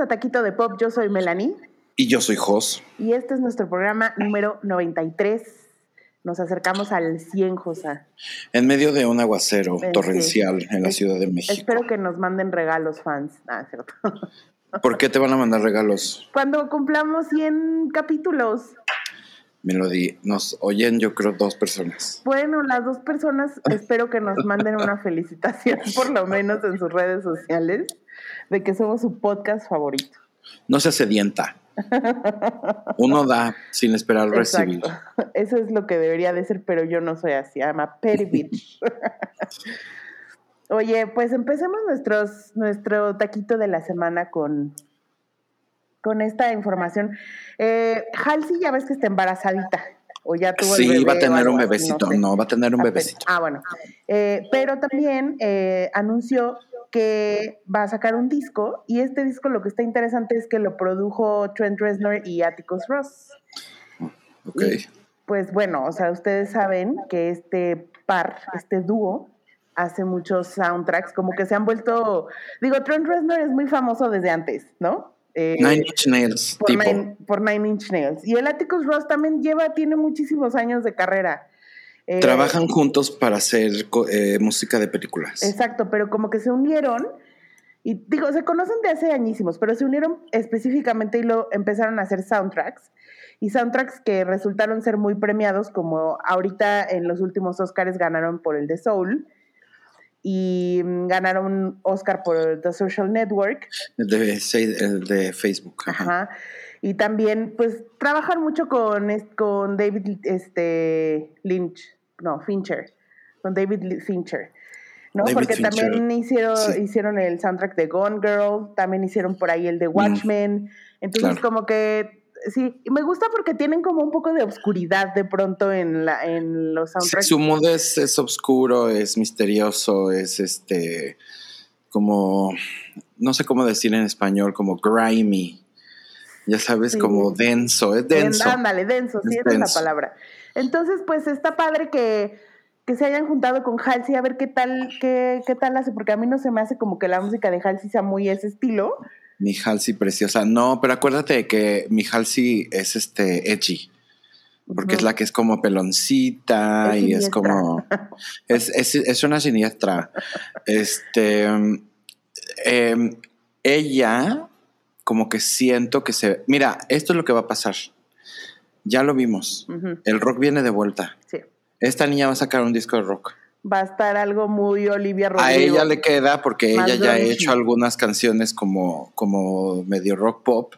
a Taquito de Pop. Yo soy Melanie. Y yo soy Jos. Y este es nuestro programa número 93. Nos acercamos al 100, Josa. En medio de un aguacero torrencial en la Ciudad de México. Espero que nos manden regalos, fans. Ah, cierto. ¿Por qué te van a mandar regalos? Cuando cumplamos 100 capítulos. Melody, nos oyen yo creo dos personas. Bueno, las dos personas espero que nos manden una felicitación, por lo menos en sus redes sociales, de que somos su podcast favorito. No se sedienta. Uno da sin esperar recibir. Eso es lo que debería de ser, pero yo no soy así. ama petty Oye, pues empecemos nuestros, nuestro taquito de la semana con, con esta información. Eh, Halsey ya ves que está embarazadita. O ya tuvo sí, va a tener un bebecito. No, va a tener un bebecito. Ah, bueno. Eh, pero también eh, anunció que va a sacar un disco y este disco lo que está interesante es que lo produjo Trent Reznor y Atticus Ross. Ok. pues bueno, o sea, ustedes saben que este par, este dúo, hace muchos soundtracks, como que se han vuelto, digo, Trent Reznor es muy famoso desde antes, ¿no? Eh, Nine Inch Nails, por Nine, por Nine Inch Nails. Y el Atticus Ross también lleva, tiene muchísimos años de carrera. Eh, Trabajan juntos para hacer eh, música de películas. Exacto, pero como que se unieron, y digo, se conocen de hace añísimos, pero se unieron específicamente y lo empezaron a hacer soundtracks. Y soundtracks que resultaron ser muy premiados, como ahorita en los últimos Oscars ganaron por el de Soul y mm, ganaron Oscar por The Social Network. El de, Facebook. Ajá. Y también, pues, trabajan mucho con, con David este, Lynch no, Fincher, con David Fincher. ¿no? Porque también hicieron, hicieron el soundtrack de Gone Girl, también hicieron por ahí el de mm. Watchmen. Entonces, como que sí, me gusta porque tienen como un poco de obscuridad de pronto en, la, en los soundtracks. su mundo es, es oscuro, es misterioso, es este, como, no sé cómo decir en español, como grimy. Ya sabes, como denso, es denso. Ándale, denso, sí, esa es la palabra. Entonces, pues está padre que, se hayan juntado con Halsey a ver qué tal, qué, qué tal hace, porque a mí no se me hace como que la música de Halsey sea muy ese estilo. Mi Halsey preciosa. No, pero acuérdate que mi Halsey es este edgy. Porque es la que es como peloncita y es como. Es, una siniestra. Este. Em, ella, como que siento que se. Mira, esto es lo que va a pasar. Ya lo vimos. El rock viene de vuelta. Sí. Esta niña va a sacar un disco de rock. Va a estar algo muy Olivia Rodrigo. A ella le queda porque ella ya ha hecho algunas canciones como, como medio rock pop.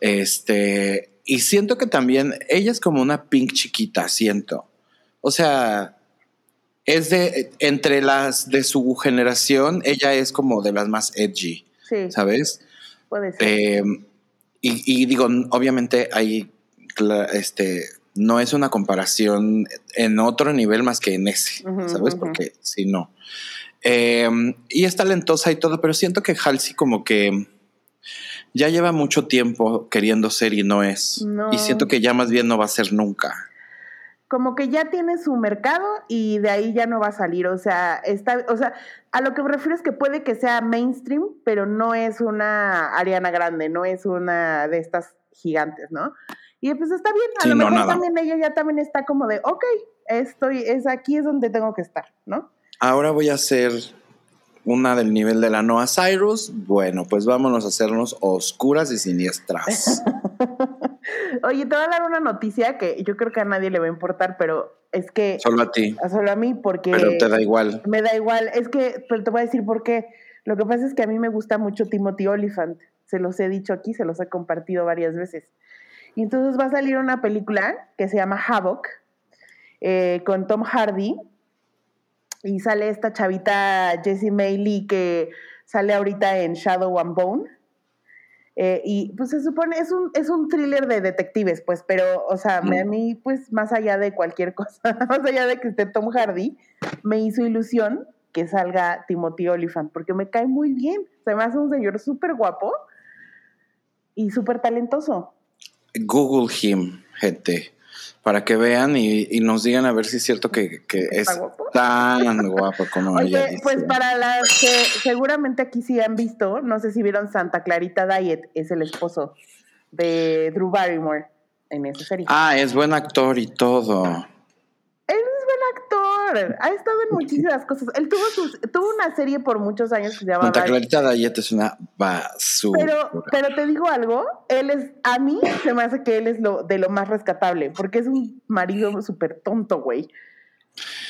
Este, y siento que también ella es como una pink chiquita, siento. O sea, es de entre las de su generación, ella es como de las más edgy. Sí. ¿Sabes? Puede ser. Eh, y, y, digo, obviamente hay este, no es una comparación en otro nivel más que en ese, ¿sabes? Porque si no. Em, y es talentosa y todo, pero siento que Halsey como que ya lleva mucho tiempo queriendo ser y no es. Y siento que ya más bien no va a ser nunca. Como que ya tiene su mercado y de ahí ya no va a salir. O sea, está, o sea, a lo que me refiero es que puede que sea mainstream, pero no es una Ariana Grande, no es una de estas gigantes, ¿no? Y pues está bien, a lo mejor también ella ya también está como de, ok, estoy, es aquí es donde tengo que estar, ¿no? Ahora voy a hacer una del nivel de la Noah Cyrus. Bueno, pues vámonos a hacernos oscuras y siniestras. Oye, te voy a dar una noticia que yo creo que a nadie le va a importar, pero es que... Solo a ti. Solo a mí, porque... Pero te da igual. Me da igual. Es que, pero te voy a decir por qué. Lo que pasa es que a mí me gusta mucho Timothy Oliphant. Se los he dicho aquí, se los he compartido varias veces. Y entonces va a salir una película que se llama Havoc, eh, con Tom Hardy, y sale esta chavita Jessie May que sale ahorita en Shadow and Bone. Eh, y pues se supone, es un, es un thriller de detectives, pues, pero, o sea, a mí, pues, más allá de cualquier cosa, más allá de que esté Tom Hardy, me hizo ilusión que salga Timothy Olyphant, porque me cae muy bien. Se me hace un señor súper guapo y súper talentoso. Google him, gente. Para que vean y, nos digan a ver si es cierto que, es tan guapo como Oye, pues para las que seguramente aquí sí han visto, no sé si vieron Santa Clarita Diet, es el esposo de Drew Barrymore en esa serie. Ah, es buen actor y todo actor, ha estado en muchísimas cosas. Él tuvo tuvo una serie por muchos años que se llama Santa Clarita Diet es una basura. Pero, pero te digo algo, él es, a mí se me hace que él es lo de lo más rescatable, porque es un marido súper tonto, güey.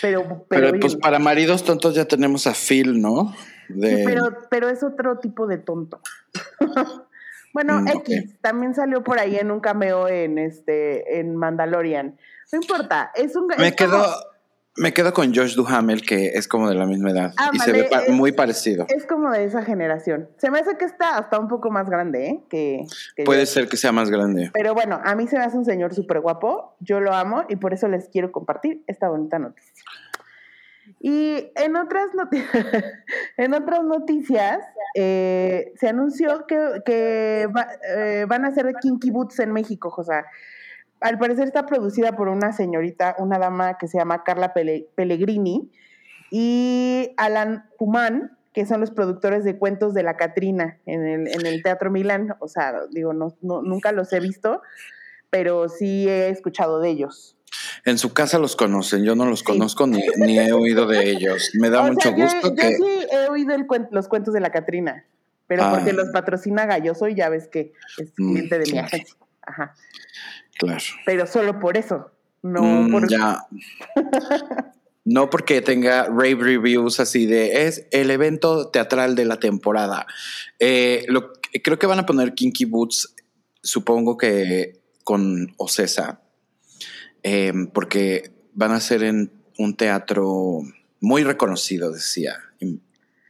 Pero, pero, pues para maridos tontos ya tenemos a Phil, ¿no? pero, pero es otro tipo de tonto. bueno, mm, X también salió por ahí en un cameo en este en Mandalorian. No importa, es un Me quedó me quedo con Josh Duhamel, que es como de la misma edad y se ve muy parecido. Es como de esa generación. Se me hace que está hasta un poco más grande, ¿eh? Que, Puede ser que sea más grande. Pero bueno, a mí se me hace un señor súper guapo. Yo lo amo y por eso les quiero compartir esta bonita noticia. Y en otras, en otras noticias, eh, se anunció que, que eh, van a hacer Kinky Boots en México, José al parecer está producida por una señorita, una dama que se llama Carla Pellegrini y Alan Pumán, que son los productores de cuentos de la Catrina en el, en el Teatro Milán. O sea, digo, no, nunca los he visto, pero sí he escuchado de ellos. En su casa los conocen, yo no los conozco ni, he oído de ellos. Me da mucho gusto que... Yo sí he oído los cuentos de la Catrina, pero ah. porque los patrocina Galloso y ya ves que es mm, cliente de mi agencia. Ajá. Claro. Pero solo por eso. No mm, por... Ya. no porque tenga rave reviews así de es el evento teatral de la temporada. Eh, lo, creo que van a poner Kinky Boots, supongo que con Ocesa, eh, porque van a ser en un teatro muy reconocido, decía.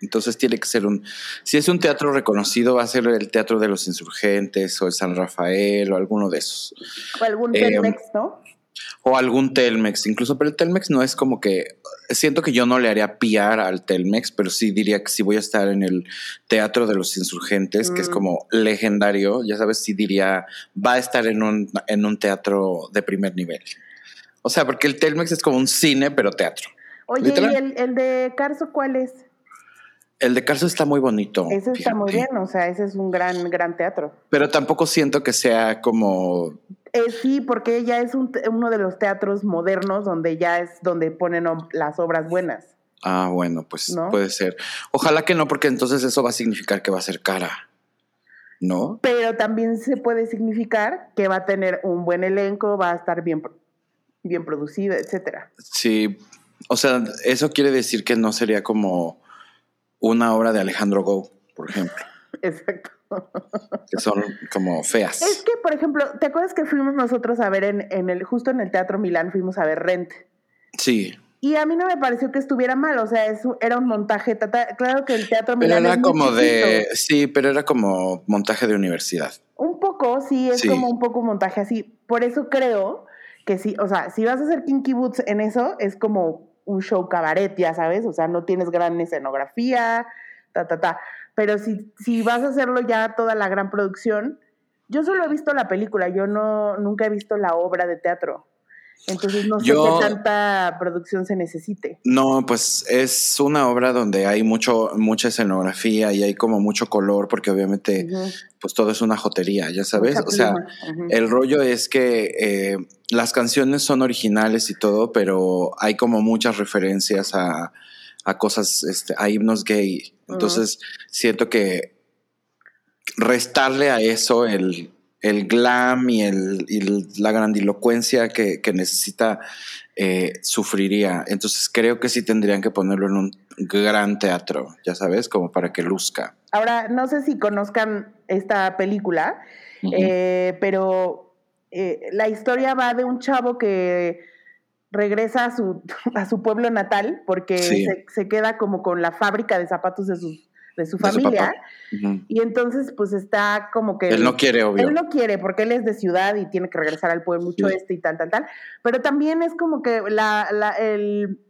Entonces tiene que ser un, si es un teatro reconocido, va a ser el Teatro de los Insurgentes o el San Rafael o alguno de esos. O algún eh, Telmex, ¿no? O algún Telmex, incluso, pero el Telmex no es como que, siento que yo no le haría piar al Telmex, pero sí diría que si voy a estar en el Teatro de los Insurgentes, que es mm. como legendario, ya sabes, sí diría, va a estar en un, en un teatro de primer nivel. O sea, porque el Telmex es como un cine, pero teatro. Oye, ¿y el, el de Carso cuál es? El de Carso está muy bonito. Ese está muy bien, o sea, ese es un gran, gran teatro. Pero tampoco siento que sea como... Eh, sí, porque ya es uno de los teatros modernos donde ya es donde ponen las obras buenas. Ah, bueno, pues puede ser. Ojalá que no, porque entonces eso va a significar que va a ser cara. ¿No? Pero también se puede significar que va a tener un buen elenco, va a estar bien, bien producido, etcétera. Sí, o sea, eso quiere decir que no sería como una obra de Alejandro Go, por ejemplo. Exacto. Que son como feas. Es que, por ejemplo, ¿te acuerdas que fuimos nosotros a ver en, en el, justo en el Teatro Milán, fuimos a ver Rent? Sí. Y a mí no me pareció que estuviera mal, o sea, era un montaje, claro que el Teatro Milán era como de, sí, pero era como montaje de universidad. Un poco, sí, es como un poco montaje así. Por eso creo que sí, o sea, si vas a hacer Kinky Boots en eso, es como un show cabaret, ya sabes, o sea, no tienes gran escenografía, ta, ta, ta. Pero si, si vas a hacerlo ya toda la gran producción, yo solo he visto la película, yo no, nunca he visto la obra de teatro. Entonces no sé qué tanta producción se necesite. No, pues es una obra donde hay mucho, mucha escenografía y hay como mucho color, porque obviamente pues todo es una jotería, ya sabes. o sea, el rollo es que eh, las canciones son originales y todo, pero hay como muchas referencias a, a cosas, este, a himnos gay. Entonces siento que restarle a eso el el glam y, el, la grandilocuencia que, necesita eh, sufriría. Entonces creo que sí tendrían que ponerlo en un gran teatro, ya sabes, como para que luzca. Ahora, no sé si conozcan esta película, eh, pero eh, la historia va de un chavo que regresa a su, a su pueblo natal porque se, se, queda como con la fábrica de zapatos de sus de su familia. Y entonces, pues está como que... Él no quiere, obvio. Él no quiere, porque él es de ciudad y tiene que regresar al pueblo mucho este y tal, tal, tal. Pero también es como que la, la, el,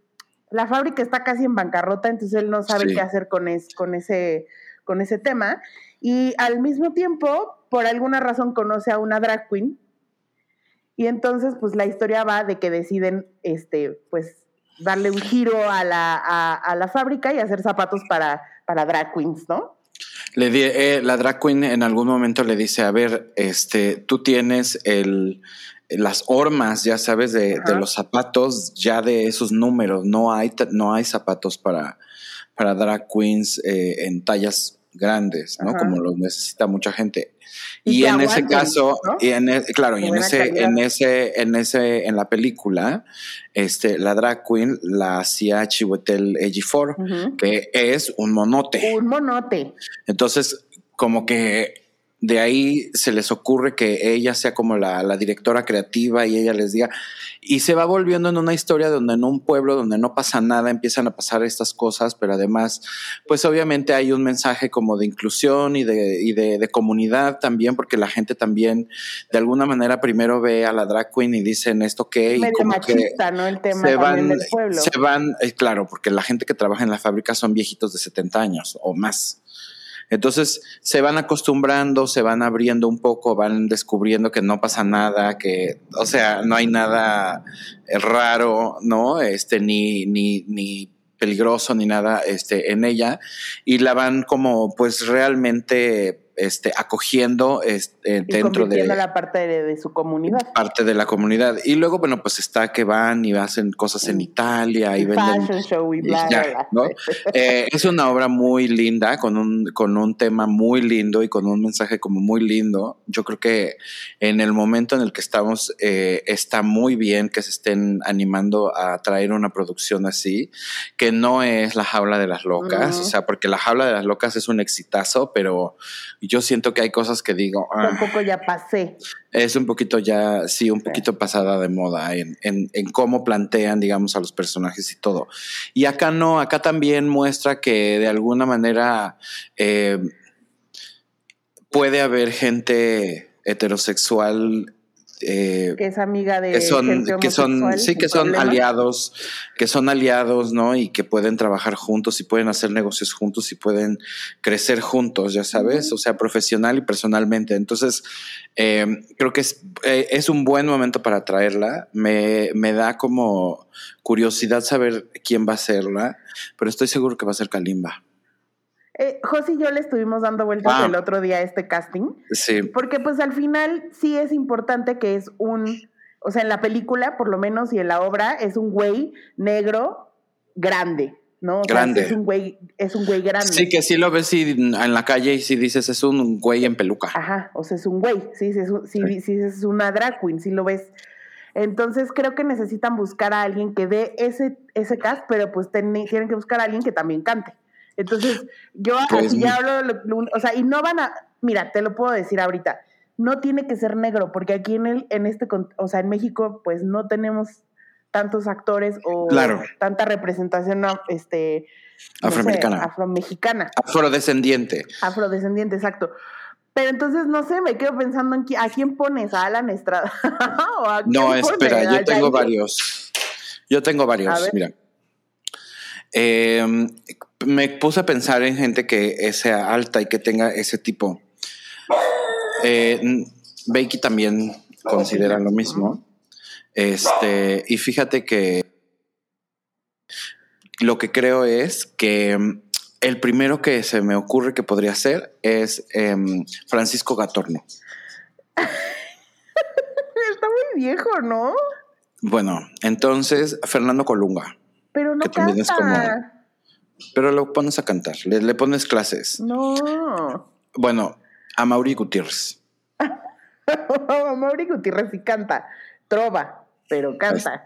la fábrica está casi en bancarrota, entonces él no sabe qué hacer con, es, con, ese, con ese tema. Y al mismo tiempo, por alguna razón, conoce a una drag queen Y entonces, pues la historia va de que deciden, este, pues, darle un giro a la, a, la fábrica y hacer zapatos para, para drag queens, ¿no? Le di, eh, la drag queen en algún momento le dice, a ver, este, tú tienes el, las hormas, ya sabes, de, de, los zapatos, ya de esos números. No hay, no hay zapatos para, para drag queens eh, en tallas grandes, ¿no? Como lo necesita mucha gente. Y, en ese caso, y en e, claro, y en ese, en ese, en ese, en la película, este, la drag queen la hacía Chiwetel Ejiofor, que es un monote. Un monote. Entonces, como que de ahí se les ocurre que ella sea como la, la, directora creativa y ella les diga, y se va volviendo en una historia donde en un pueblo donde no pasa nada empiezan a pasar estas cosas, pero además, pues obviamente hay un mensaje como de inclusión y de, y de, de comunidad también, porque la gente también de alguna manera primero ve a la drag queen y dicen esto qué, y como machista, ¿no? El tema se van, del pueblo. Se van, eh, claro, porque la gente que trabaja en la fábrica son viejitos de 70 años o más. Entonces se van acostumbrando, se van abriendo un poco, van descubriendo que no pasa nada, que, o sea, no hay nada raro, ¿no? Este, ni, ni, ni peligroso ni nada este, en ella y la van como pues realmente este, acogiendo este, dentro de la parte de, su comunidad. Parte de la comunidad. Y luego, bueno, pues está que van y hacen cosas en Italia y, venden. show y bla, eh, es una obra muy linda, con un, con un tema muy lindo y con un mensaje como muy lindo. Yo creo que en el momento en el que estamos, eh, está muy bien que se estén animando a traer una producción así, que no es la jaula de las locas, o sea, porque la jaula de las locas es un exitazo, pero yo siento que hay cosas que digo. Ah, un poco ya pasé. Es un poquito ya, sí, un poquito pasada de moda en, en, en, cómo plantean, digamos, a los personajes y todo. Y acá no, acá también muestra que de alguna manera eh, puede haber gente heterosexual eh, que es amiga de que son, que son sí que son aliados que son aliados no y que pueden trabajar juntos y pueden hacer negocios juntos y pueden crecer juntos ya sabes o sea profesional y personalmente. Entonces eh, creo que es, eh, es un buen momento para traerla. Me, me da como curiosidad saber quién va a serla pero estoy seguro que va a ser Kalimba eh, José y yo le estuvimos dando vueltas ah. el otro día a este casting. Sí. Porque pues al final sí es importante que es un, o sea, en la película por lo menos y en la obra es un güey negro grande, ¿no? grande. es un güey, es un güey grande. Sí, que sí lo ves en la calle y si dices es un güey en peluca. Ajá, o sea, es un güey, sí, sí, sí, sí. es una drag queen, sí lo ves. Entonces creo que necesitan buscar a alguien que dé ese, ese cast, pero pues tienen que buscar a alguien que también cante. Entonces, yo pues así ya hablo, o sea, y no van a, mira, te lo puedo decir ahorita, no tiene que ser negro, porque aquí en el, en este, o sea, en México, pues no tenemos tantos actores o tanta representación, este, afroamericana, afromexicana, afrodescendiente, afrodescendiente, exacto. Pero entonces, no sé, me quedo pensando en a quién pones, a Alan Estrada. no, espera, yo tengo varios. Yo tengo varios, mira. Eh, me puse a pensar en gente que sea alta y que tenga ese tipo. Eh, Becky también considera lo mismo. Este, y fíjate que lo que creo es que mm, el primero que se me ocurre que podría ser es em, Francisco Gatorno. Está muy viejo, ¿no? Bueno, entonces Fernando Colunga. Pero no que también es como pero lo pones a cantar, le, pones clases. No. Bueno, a Mauri Gutiérrez. a Mauri Gutiérrez sí canta, trova, pero canta.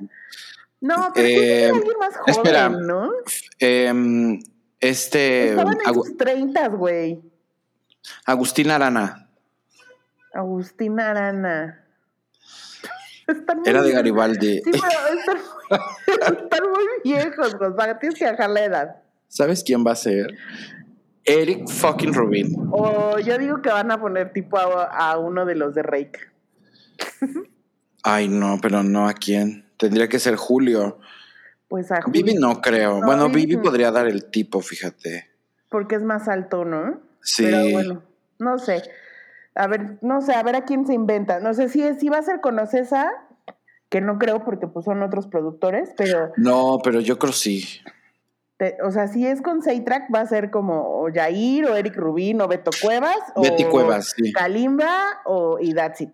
No, pero eh, alguien más joven, espera, ¿no? Eh, este. Estaban en sus treintas, güey. Agustín Arana. Agustín Arana. Era de Garibaldi. Sí, pero están, muy viejos, sea, Tienes que bajar la edad. ¿Sabes quién va a ser? Eric fucking Rubin. O yo digo que van a poner tipo a, uno de los de Rake. Ay, no, pero no a quién. Tendría que ser Julio. Pues a Julio. Vivi no creo. bueno, Vivi, podría dar el tipo, fíjate. Porque es más alto, ¿no? Sí. Pero bueno, no sé. A ver, no sé, a ver a quién se inventa. No sé si, si va a ser con Ocesa, que no creo porque pues son otros productores, pero... No, pero yo creo sí. O sea, si es con Seitrack va a ser como o Jair o Eric Rubín o Beto Cuevas Betty Cuevas, sí. Kalimba o y That's It.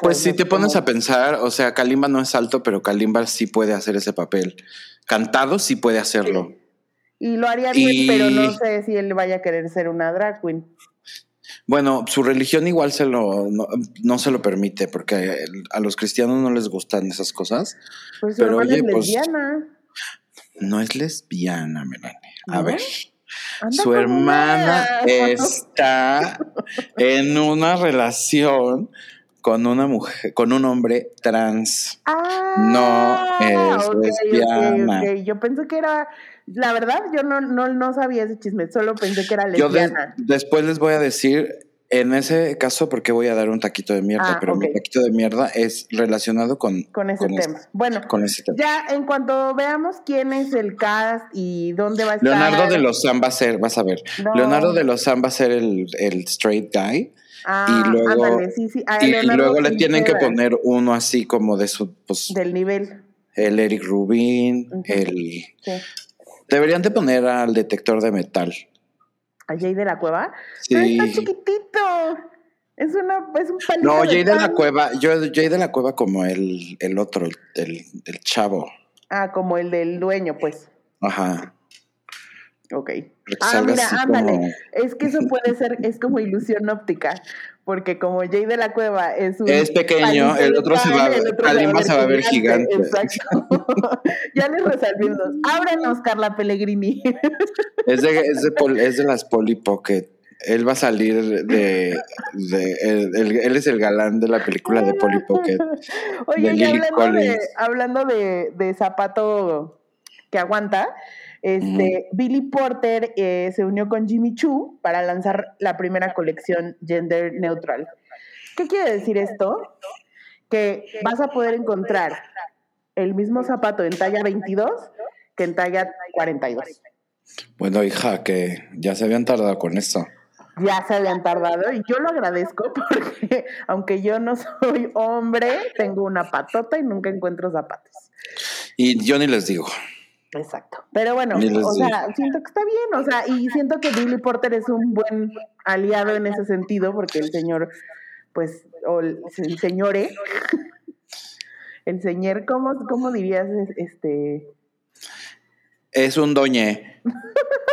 pues si te pones a pensar, o sea, Kalimba no es alto, pero Kalimba sí puede hacer ese papel. Cantado sí puede hacerlo. Y lo haría bien, pero no sé si él vaya a querer ser una drag queen. Bueno, su religión igual se lo no, se lo permite porque a los cristianos no les gustan esas cosas. Pues pero oye, es pues, lesbiana. No es lesbiana, Melanie. A ver. su hermana está en una relación con una mujer, con un hombre trans. Ah, no es lesbiana. Yo pensé que era la verdad, yo no, no, no sabía ese chisme, solo pensé que era lesbiana. Yo después les voy a decir, en ese caso, porque voy a dar un taquito de mierda, ah, pero mi taquito de mierda es relacionado con, con ese tema. bueno, con ese tema. ya en cuanto veamos quién es el cast y dónde va a estar. Leonardo de los San va a ser, vas a ver. Leonardo de los San va a ser el, el straight guy. Ah, y luego, sí, sí. y, luego le tienen que poner uno así como de su pues, del nivel. El Eric Rubin, el sí. Deberían de poner al detector de metal. ¿A Jay de la Cueva? Sí. Pero está chiquitito. Es, una, es un palito No, Jay de, la Cueva, yo Jay de la Cueva como el, el otro, el, el, chavo. Ah, como el del dueño, pues. Ajá. Ok. Ah, mira, ándale. Es que eso puede ser, es como ilusión óptica porque como Jay de la Cueva es un es pequeño, el otro se va, el otro se va a ver gigante. Exacto. ya les resolvimos. Ábrenos, Carla Pellegrini. es, de, es, de, es de las Polly Pocket. Él va a salir de. de él, es el galán de la película de Polly Pocket. Oye, y hablando, de, hablando de, de zapato que aguanta, este, Billy Porter eh, se unió con Jimmy Choo para lanzar la primera colección gender neutral. ¿Qué quiere decir esto? Que vas a poder encontrar el mismo zapato en talla 22 que en talla 42. Bueno, hija, que ya se habían tardado con esto. Ya se habían tardado y yo lo agradezco porque aunque yo no soy hombre, tengo una patota y nunca encuentro zapatos. Y yo ni les digo. Exacto. Pero bueno, o sea, siento que está bien, o sea, y siento que Billy Porter es un buen aliado en ese sentido, porque el señor, pues, o el, señore, el señor, ¿cómo, cómo dirías este? Es un doñe.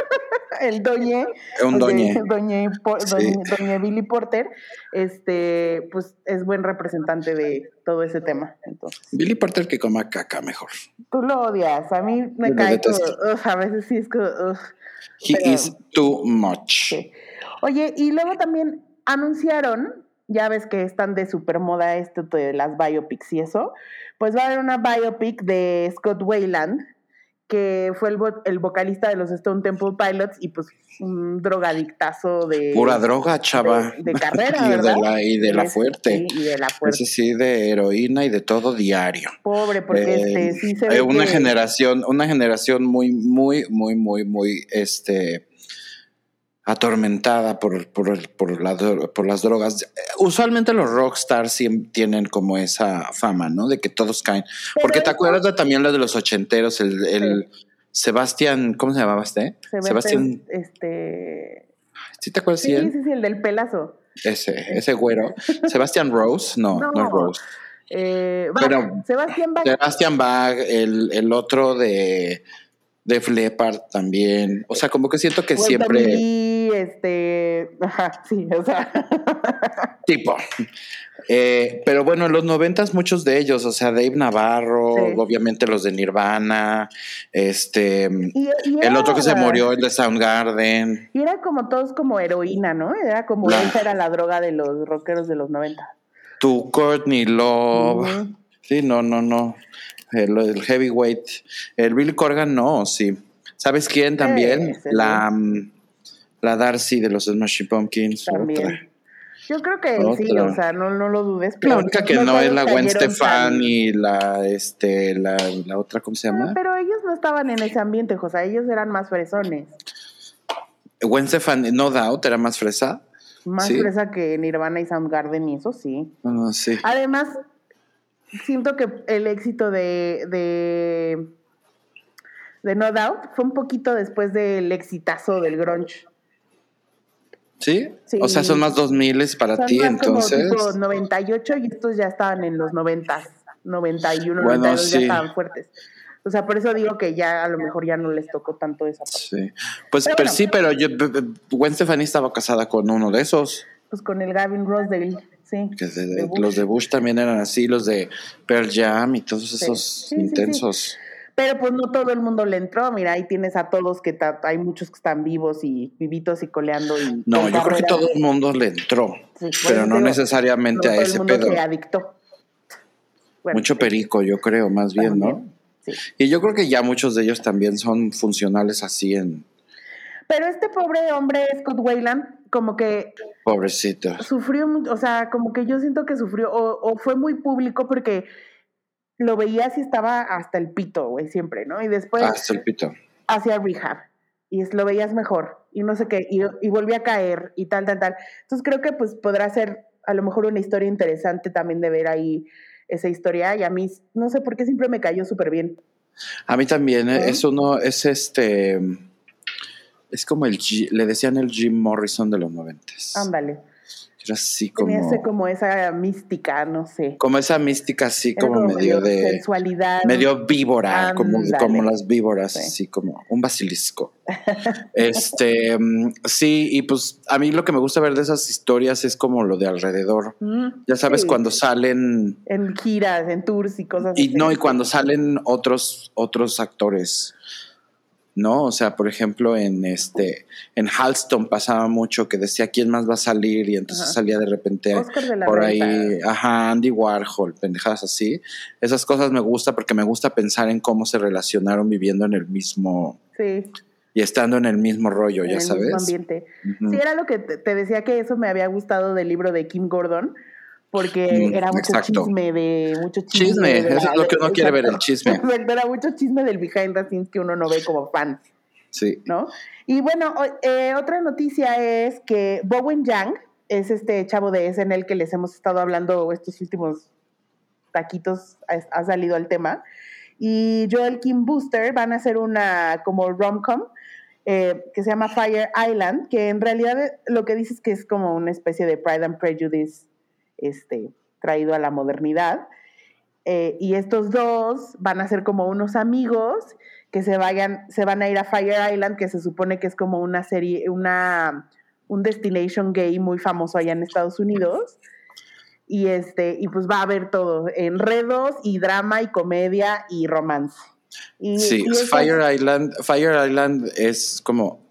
el doñe, un doñe. Doñe, doñe, Billy Porter, este, pues es buen representante de todo ese tema. Entonces. Billy Porter que coma caca mejor. Tú lo odias, a mí me cae a veces sí es que... He is too much. Oye, y luego también anunciaron, ya ves que están de super moda esto de las biopics y eso, pues va a haber una biopic de Scott Wayland, que fue el, el, vocalista de los Stone Temple Pilots y pues un drogadictazo de... Pura droga, chava. De, carrera, y ¿verdad? De la, y de la fuerte. Sí, y de la fuerte. Ese sí, de heroína y de todo diario. Pobre, porque este, sí se ve Una generación, una generación muy, muy, muy, muy, muy, este atormentada por, por, por, las drogas. Usualmente los rockstars tienen como esa fama, ¿no? De que todos caen. Porque te acuerdas de también lo de los ochenteros, el, el Sebastián, ¿cómo se llamaba este? Sebastián. Este. ¿Sí te acuerdas? Sí, sí, sí, el del pelazo. Ese, ese güero. Sebastián Rose, no, no, es Rose. Eh, Pero, Sebastián Bach. Sebastián Bach, el, el otro de de también. O sea, como que siento que siempre. Este. Ajá, sí, o sea. tipo. Eh, pero bueno, en los noventas muchos de ellos, o sea, Dave Navarro, obviamente los de Nirvana, este, el otro que se murió, el de Soundgarden. Y era como todos como heroína, ¿no? Era como esa era la droga de los rockeros de los 90. Tu Courtney Love. Sí, no, no, no el, heavyweight. El Billy Corgan no, sí. ¿Sabes quién también? la, mm, la Darcy de los Smashing Pumpkins. También. Yo creo que sí, o sea, no, no lo dudes. la única que no, es la Gwen Stefani y la, este, la, la, otra, ¿cómo se llama? Pero, ellos no estaban en ese ambiente, José, ellos eran más fresones. Gwen Stefani, no doubt, era más fresa. Más fresa que Nirvana y Soundgarden y eso sí. Ah, sí. Además, siento que el éxito de, de, de No Doubt fue un poquito después del exitazo del grunge. ¿Sí? O sea, son más 2000 para ti, entonces. Como tipo 98 y estos ya estaban en los 90, 91, bueno, 92 ya estaban fuertes. O sea, por eso digo que ya a lo mejor ya no les tocó tanto esa parte. Sí. Pues pero, sí, pero yo, Gwen Stefani estaba casada con uno de esos. Pues con el Gavin Rossdale, sí. Que los de Bush también eran así, los de Pearl Jam y todos esos intensos. Pero pues no todo el mundo le entró. Mira, ahí tienes a todos que hay muchos que están vivos y vivitos y coleando. Y no, yo creo que todo el mundo le entró, pero no necesariamente a ese pedo. adictó. Mucho perico, yo creo, más bien, ¿no? Y yo creo que ya muchos de ellos también son funcionales así en... Pero este pobre hombre, Scott Wayland, como que... Pobrecito. Sufrió, o sea, como que yo siento que sufrió, o, fue muy público porque lo veía si estaba hasta el pito, güey, siempre, ¿no? Y después... Hasta el pito. Hacia rehab. Y lo veías mejor. Y no sé qué. Y, y volvía a caer y tal, tal, tal. Entonces creo que pues podrá ser a lo mejor una historia interesante también de ver ahí esa historia y a mí no sé por qué siempre me cayó súper bien. A mí también, ¿eh? es uno, es este, es como el, le decían el Jim Morrison de los noventas. Ándale así como. Tenía como esa mística, no sé. Como esa mística así como, medio de. Sensualidad. Medio víbora, como, como las víboras, así como un basilisco. este, mm, sí, y pues a mí lo que me gusta ver de esas historias es como lo de alrededor. Mm, ya sabes, cuando salen. En giras, en tours y cosas y, No, y cuando salen otros, otros actores. ¿No? O sea, por ejemplo, en este, en Halston pasaba mucho que decía quién más va a salir y entonces salía de repente por ahí, ajá, Andy Warhol, pendejadas así. Esas cosas me gusta porque me gusta pensar en cómo se relacionaron viviendo en el mismo sí. y estando en el mismo rollo, ya sabes. Mismo ambiente. Sí, era lo que te decía que eso me había gustado del libro de Kim Gordon porque era mucho chisme de mucho chisme. Chisme, eso es lo que uno quiere ver, el chisme. era mucho chisme del behind the scenes que uno no ve como fan. Sí. ¿No? Y bueno, eh, otra noticia es que Bowen Yang es este chavo de SNL que les hemos estado hablando estos últimos taquitos, ha, salido al tema. Y Joel Kim Booster van a hacer una como rom-com eh, que se llama Fire Island, que en realidad lo que dice es que es como una especie de Pride and Prejudice este, traído a la modernidad. Eh, y estos dos van a ser como unos amigos que se vayan, se van a ir a Fire Island, que se supone que es como una serie, una, un destination gay muy famoso allá en Estados Unidos. Y este, y pues va a haber todo, enredos y drama y comedia y romance. sí, Fire Island, Fire Island es como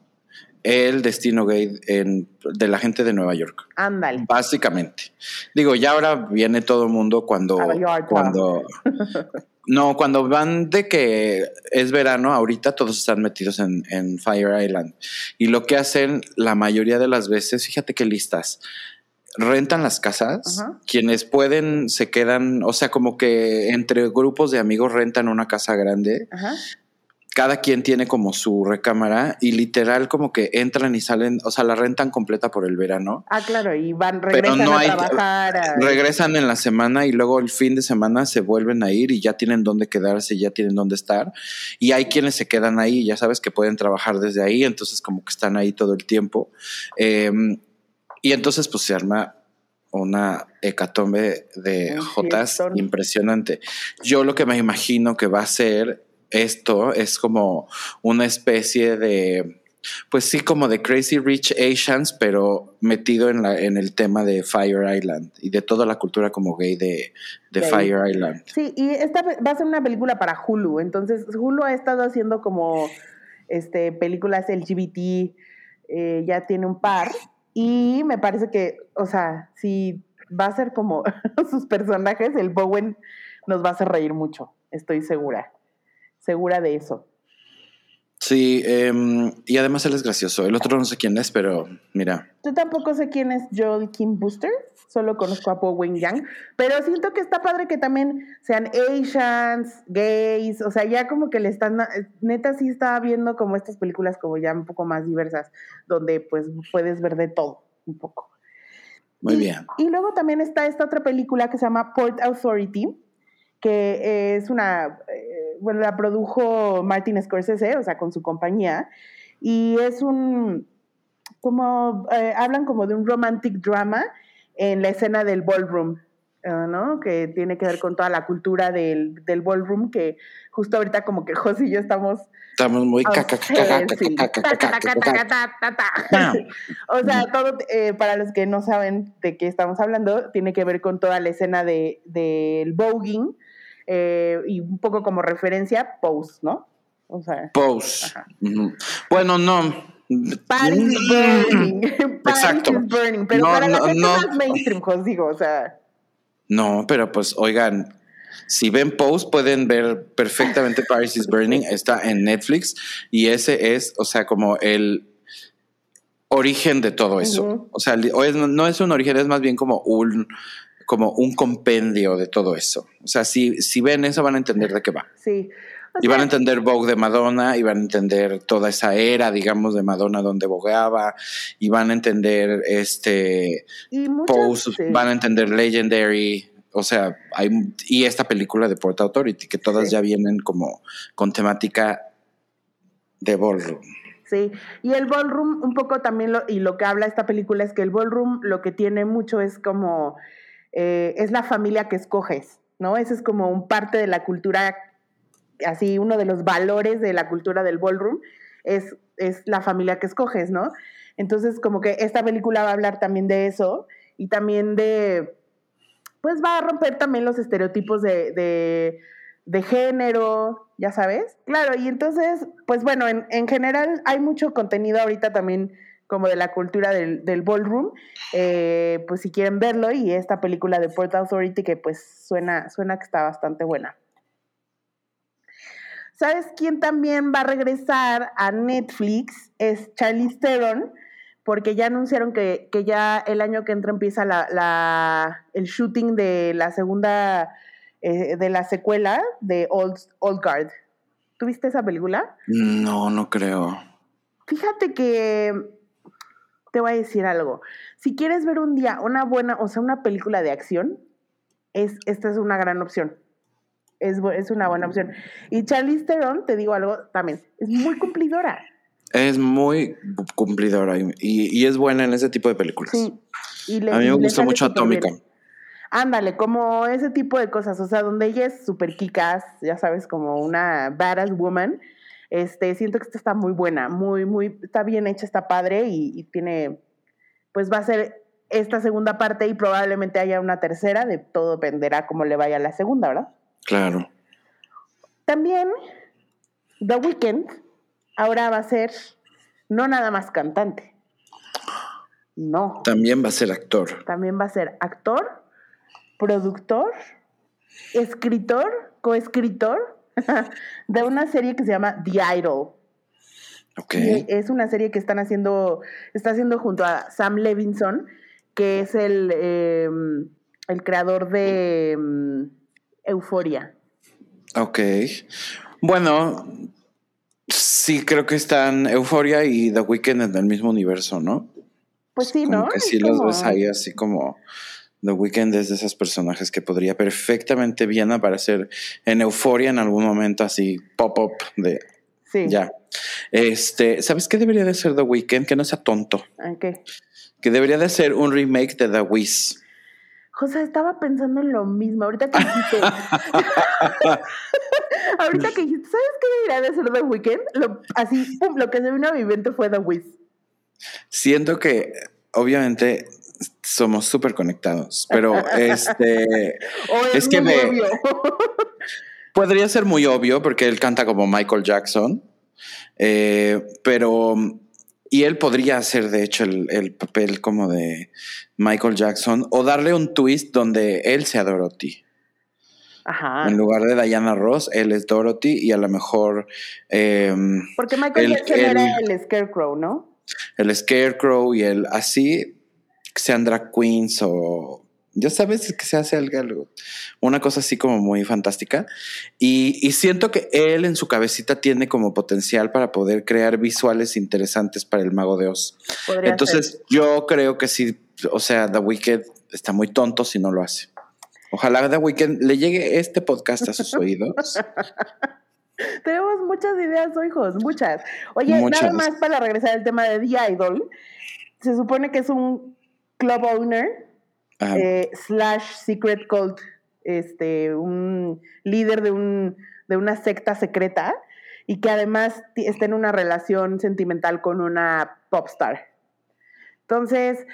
el destino gay de la gente de Nueva York. Ándale. Básicamente. Digo, ya ahora viene todo el mundo cuando. cuando no, cuando van de que es verano, ahorita todos están metidos en, Fire Island. Y lo que hacen la mayoría de las veces, fíjate qué listas rentan las casas, quienes pueden se quedan, o sea, como que entre grupos de amigos rentan una casa grande Ajá cada quien tiene como su recámara y literal como que entran y salen, o sea, la rentan completa por el verano. Ah, claro, y van, regresan a trabajar. Regresan en la semana y luego el fin de semana se vuelven a ir y ya tienen dónde quedarse, ya tienen dónde estar. Y hay quienes se quedan ahí, ya sabes que pueden trabajar desde ahí, entonces como que están ahí todo el tiempo. Em, y entonces pues se arma una hecatombe de jotas impresionante. Yo lo que me imagino que va a ser esto es como una especie de, pues sí, como de Crazy Rich Asians, pero metido en, la, en el tema de Fire Island y de toda la cultura como gay de, Fire Island. Sí, y esta va a ser una película para Hulu, entonces Hulu ha estado haciendo como este, películas LGBT, eh, ya tiene un par, y me parece que, o sea, si va a ser como sus personajes, el Bowen nos va a hacer reír mucho, estoy segura segura de eso. Sí, em, y además él es gracioso. El otro no sé quién es, pero mira. Yo tampoco sé quién es Joel Kim Booster, solo conozco a Poe Yang, pero siento que está padre que también sean Asians, gays, o sea, ya como que le están, neta sí está viendo como estas películas como ya un poco más diversas, donde pues puedes ver de todo, un poco. Muy bien. Y luego también está esta otra película que se llama Port Authority, que es una, eh, bueno, la produjo Martin Scorsese, o sea, con su compañía, y es un, como, eh, hablan como de un romantic drama en la escena del ballroom, eh, ¿no? Que tiene que ver con toda la cultura del, del ballroom, que justo ahorita como que José y yo estamos Estamos muy caca, O sea, todo, eh, para los que no saben de qué estamos hablando, tiene que ver con toda la escena del de, del voguing eh, y un poco como referencia, Pose, ¿no? O sea, Pose. Bueno, no. Paris is burning. Paris Exacto. is burning. Pero para la gente más mainstream, os digo, o sea. No, pero pues, oigan, si ven Post, pueden ver perfectamente Paris is Burning. Está en Netflix y ese es, o sea, como el origen de todo eso. O sea, no es un origen, es más bien como un como un compendio de todo eso. O sea, si, si ven eso van a entender de qué va. Sí. y van a entender Vogue de Madonna, y van a entender toda esa era, digamos, de Madonna donde bogueaba, y van a entender este Pose, van a entender Legendary, o sea, hay, y esta película de Port Authority, que todas ya vienen como con temática de ballroom. Sí, y el ballroom un poco también, lo, y lo que habla esta película es que el ballroom lo que tiene mucho es como, eh, es la familia que escoges, ¿no? Ese es como un parte de la cultura, así uno de los valores de la cultura del ballroom, es, es la familia que escoges, ¿no? Entonces, como que esta película va a hablar también de eso y también de pues va a romper también los estereotipos de, género, ya sabes. Claro, y entonces, pues bueno, en, general hay mucho contenido ahorita también como de la cultura del, ballroom, eh, pues si quieren verlo, y esta película de Port Authority que pues suena, suena que está bastante buena. ¿Sabes quién también va a regresar a Netflix? Es Charlize Theron, porque ya anunciaron que, ya el año que entra empieza la, el shooting de la segunda, eh, de la secuela de Old, Old Guard. ¿Tuviste esa película? No, no creo. Fíjate que te voy a decir algo. Si quieres ver un día una buena, o sea, una película de acción, es, esta es una gran opción. Es, es una buena opción. Y Charlize Theron, te digo algo también, es muy cumplidora. Es muy cumplidora y, y, es buena en ese tipo de películas. Sí. a mí me gusta mucho Atómica. Ándale, como ese tipo de cosas, o sea, donde ella es súper kickas, ya sabes, como una badass woman, este, siento que esta está muy buena, muy, muy, está bien hecha, está padre y, tiene, pues va a ser esta segunda parte y probablemente haya una tercera, de todo dependerá cómo le vaya a la segunda, ¿verdad? Claro. También, The Weeknd ahora va a ser no nada más cantante. No. También va a ser actor. También va a ser actor, productor, escritor, coescritor de una serie que se llama The Idol. Ok. es una serie que están haciendo, está haciendo junto a Sam Levinson, que es el, em, el creador de um, Euforia. Ok. Bueno, Sí, creo que están Euforia y The Weeknd en el mismo universo, ¿no? Pues sí, ¿no? Que sí los ves ahí así como The Weeknd es de esos personajes que podría perfectamente bien aparecer en Euforia en algún momento así pop-up de Sí. Ya. Este, ¿sabes qué debería de ser The Weeknd? Que no sea tonto. ¿Qué? Que debería de ser un remake de The Wiz. José, estaba pensando en lo mismo. Ahorita que dijiste. Ahorita que dijiste, ¿sabes qué debería de ser The Weeknd? Lo, así, pum, lo que se vino a mi mente fue The Wiz. Siento que, obviamente, somos súper conectados, pero este. es, que me. Obvio. podría ser muy obvio porque él canta como Michael Jackson, eh, pero y él podría hacer, de hecho, el, papel como de Michael Jackson o darle un twist donde él sea Dorothy. Ajá. En lugar de Diana Ross, él es Dorothy y a lo mejor. Em, Porque Michael Jackson era el Scarecrow, ¿no? El Scarecrow y el así sean drag queens o ya sabes que se hace algo, una cosa así como muy fantástica. Y, siento que él en su cabecita tiene como potencial para poder crear visuales interesantes para el Mago de Oz. Entonces yo creo que sí o sea, The Weeknd está muy tonto si no lo hace. Ojalá The Weeknd le llegue este podcast a sus oídos. Tenemos muchas ideas, hijos, muchas. Oye, nada más para regresar al tema de The Idol. Se supone que es un club owner eh, slash secret cult, este, un líder de, un, de una secta secreta y que además está en una relación sentimental con una pop star. Entonces,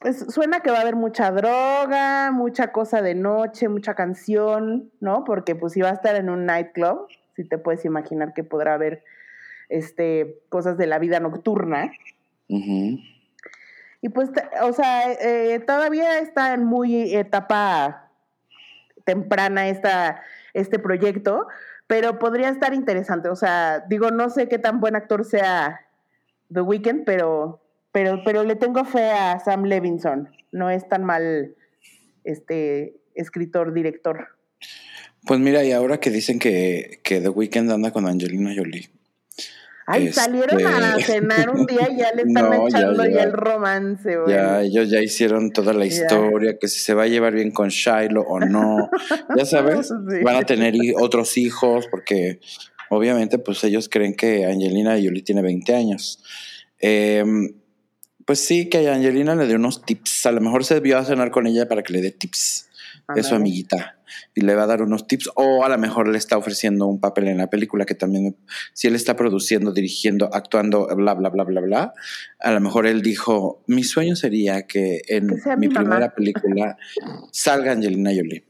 pues suena que va a haber mucha droga, mucha cosa de noche, mucha canción, ¿no? Porque pues si va a estar en un nightclub, si te puedes imaginar que podrá haber este, cosas de la vida nocturna. Y pues, o sea, eh, todavía está en muy etapa temprana esta, este proyecto, pero podría estar interesante. O sea, digo, no sé qué tan buen actor sea The Weeknd, pero pero, pero le tengo fe a Sam Levinson. No es tan mal este escritor, director. Pues mira, y ahora que dicen que, que The Weeknd anda con Angelina Jolie. Ay, salieron a este, cenar un día y ya le están echando ya, el romance. Ya, ellos ya hicieron toda la historia, que si se va a llevar bien con Shiloh o no. ya sabes, van a tener otros hijos, porque obviamente pues ellos creen que Angelina Jolie tiene 20 años. Eh, pues sí, que Angelina le dio unos tips. A lo mejor se vio a cenar con ella para que le dé tips. Es su amiguita. Y le va a dar unos tips. O a lo mejor le está ofreciendo un papel en la película que también, si él está produciendo, dirigiendo, actuando, bla, bla, bla, bla, bla. A lo mejor él dijo, mi sueño sería que en mi, primera película salga Angelina Jolie.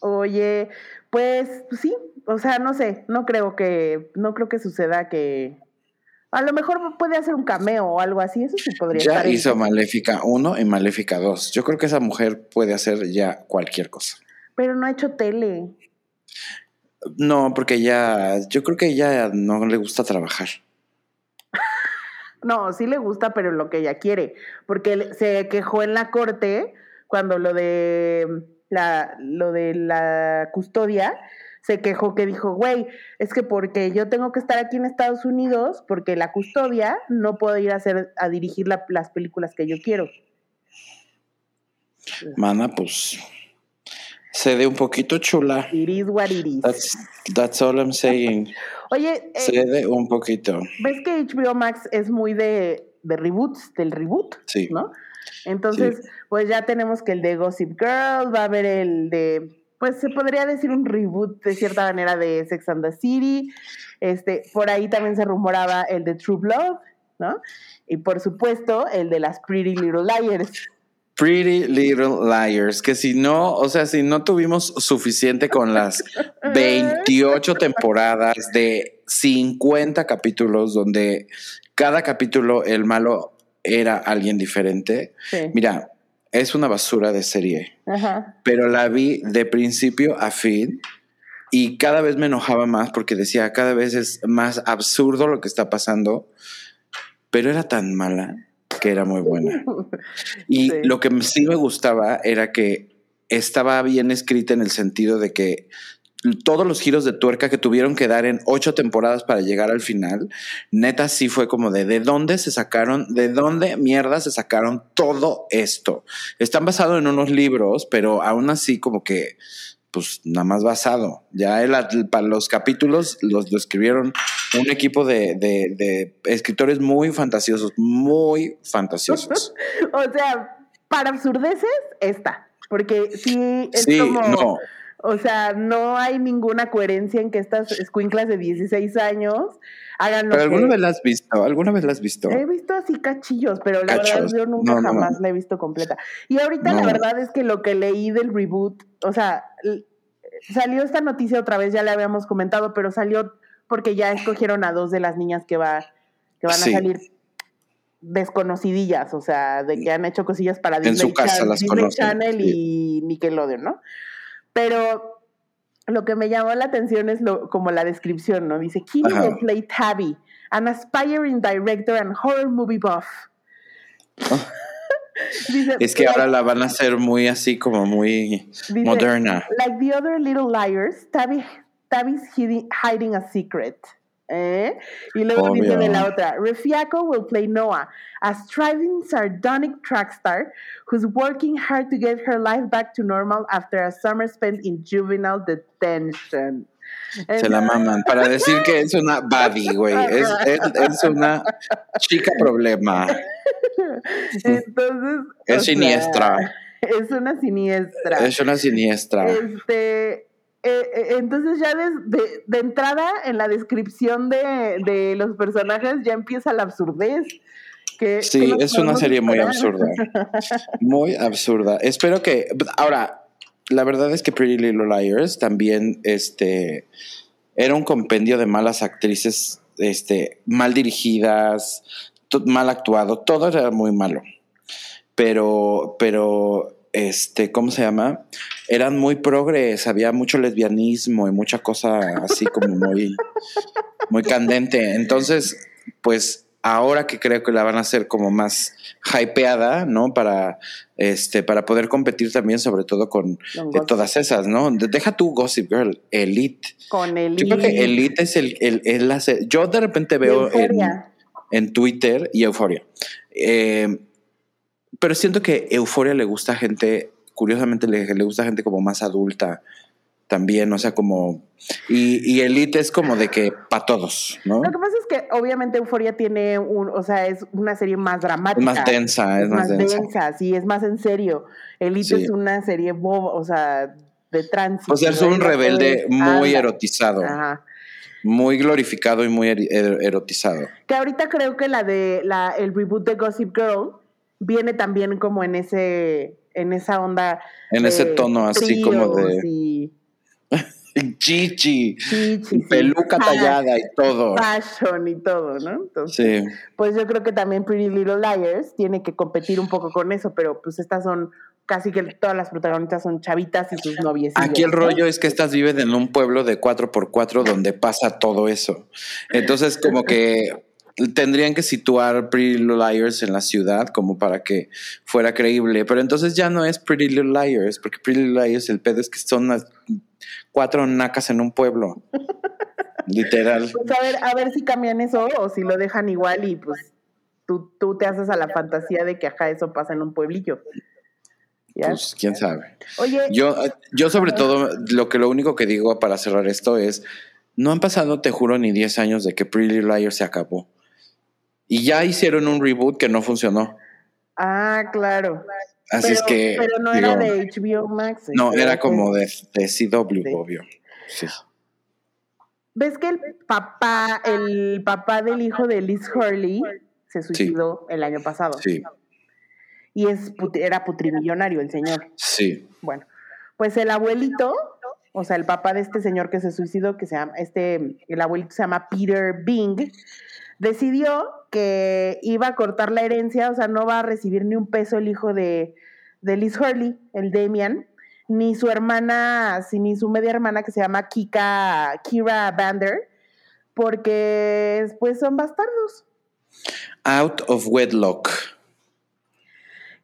Oye, pues sí, o sea, no sé, no creo que, no creo que suceda que, a lo mejor puede hacer un cameo o algo así, eso sí podría Ya hizo Maléfica 1 y Maléfica 2. Yo creo que esa mujer puede hacer ya cualquier cosa. Pero no ha hecho tele. No, porque ya, yo creo que ella no le gusta trabajar. no, sí le gusta, pero lo que ella quiere. Porque se quejó en la corte cuando lo de la, lo de la custodia se quejó que dijo, güey, es que porque yo tengo que estar aquí en Estados Unidos, porque la custodia, no puedo ir a, hacer, a dirigir las películas que yo quiero. Mana, pues se de un poquito chula. Iris what That's, all I'm saying. Oye, se de un poquito. ¿Ves que HBO Max es muy de, de reboots, del reboot? Sí. ¿No? Entonces, pues ya tenemos que el de Gossip Girl, va a haber el de pues se podría decir un reboot de cierta manera de Sex and the City. Este, por ahí también se rumoraba el de True Blood, ¿no? Y por supuesto, el de las Pretty Little Liars. Pretty Little Liars, que si no, o sea, si no tuvimos suficiente con las 28 temporadas de 50 capítulos donde cada capítulo el malo era alguien diferente. Mira, es una basura de serie. Pero la vi de principio a fin y cada vez me enojaba más porque decía, cada vez es más absurdo lo que está pasando, pero era tan mala que era muy buena. Y lo que sí me gustaba era que estaba bien escrita en el sentido de que todos los giros de tuerca que tuvieron que dar en ocho temporadas para llegar al final, neta sí fue como de de dónde se sacaron, de dónde mierda se sacaron todo esto. Están basados en unos libros, pero aún así como que pues nada más basado. Ya para los capítulos los, escribieron un equipo de, escritores muy fantasiosos, muy fantasiosos. o sea, para absurdeces, esta. Porque sí es como... No o sea, no hay ninguna coherencia en que estas escuinclas de 16 años hagan lo ¿Pero alguna vez las has visto? ¿Alguna vez las has visto? He visto así cachillos, pero la verdad yo nunca jamás la he visto completa. Y ahorita la verdad es que lo que leí del reboot, o sea, salió esta noticia otra vez, ya la habíamos comentado, pero salió porque ya escogieron a dos de las niñas que, va, que van a salir desconocidillas, o sea, de que han hecho cosillas para Disney, Channel y Nickelodeon, ¿no? Pero lo que me llamó la atención es lo, como la descripción, ¿no? Dice, Kimi will play Tabby, an aspiring director and horror movie buff. Ah. es que ahora la van a hacer muy así, como muy moderna. Like the other little liars, Tabby, Tabby's hiding, a secret. ¿Eh? Y luego dice de la otra, Refiaco will play Noah, a striving sardonic track star who's working hard to get her life back to normal after a summer spent in juvenile detention. Se la maman para decir que es una baddie, güey. Es, es, una chica problema. Entonces. Es siniestra. es una siniestra. Es una siniestra. Este. Eh, eh, entonces ya de, de, entrada en la descripción de, de, los personajes ya empieza la absurdez. Que, sí, es una serie muy absurda. Muy absurda. Espero que... Ahora, la verdad es que Pretty Little Liars también este, era un compendio de malas actrices este, mal dirigidas, mal actuado, todo era muy malo. Pero, pero, este, ¿cómo se llama? Eran muy progres, había mucho lesbianismo y mucha cosa así como muy, muy candente. Entonces, pues ahora que creo que la van a hacer como más hypeada, ¿no? Para, este, para poder competir también, sobre todo con todas esas, ¿no? Deja tu Gossip Girl, Elite. Con Elite. Yo creo que Elite es el, el, yo de repente veo en, en, Twitter y Euforia. Eh, pero siento que Euforia le gusta a gente, curiosamente le, le gusta a gente como más adulta también, o sea, como... Y, y Elite es como de que para todos, ¿no? Lo que pasa es que obviamente Euforia tiene un, o sea, es una serie más dramática. Es más densa, es, más, densa. Sí, es más en serio. Elite es una serie boba, o sea, de tránsito. O sea, es un rebelde muy erotizado. Ajá. Muy glorificado y muy er, er, erotizado. Que ahorita creo que la de la, el reboot de Gossip Girl viene también como en ese, en esa onda. En ese tono así como de. Chichi, peluca tallada y todo. Fashion y todo, ¿no? Entonces, sí. Pues yo creo que también Pretty Little Liars tiene que competir un poco con eso, pero pues estas son casi que todas las protagonistas son chavitas y sus novias. Aquí el rollo es que estas viven en un pueblo de 4x4 donde pasa todo eso. Entonces, como que tendrían que situar Pretty Little Liars en la ciudad como para que fuera creíble, pero entonces ya no es Pretty Little Liars, porque Pretty Little Liars el pedo es que son cuatro nacas en un pueblo. Literal. Pues a ver, a ver si cambian eso o si lo dejan igual y pues tú, tú te haces a la fantasía de que acá eso pasa en un pueblillo. Pues quién sabe. Oye, yo, yo sobre todo lo que lo único que digo para cerrar esto es no han pasado, te juro, ni 10 años de que Pretty Liars se acabó. Y ya hicieron un reboot que no funcionó. Ah, claro. Así es que. Pero no era de HBO Max. No, era como de, de CW, obvio. Sí. ¿Ves que el papá, el papá del hijo de Liz Hurley se suicidó el año pasado? Sí. Y es, era putrimillonario el señor. Sí. Bueno, pues el abuelito, o sea, el papá de este señor que se suicidó, que se llama, este, el abuelito se llama Peter Bing, decidió que iba a cortar la herencia, o sea, no va a recibir ni un peso el hijo de, de Liz Hurley, el Damian, ni su hermana, ni su media hermana que se llama Kika, Kira Bander, porque pues son bastardos. Out of wedlock.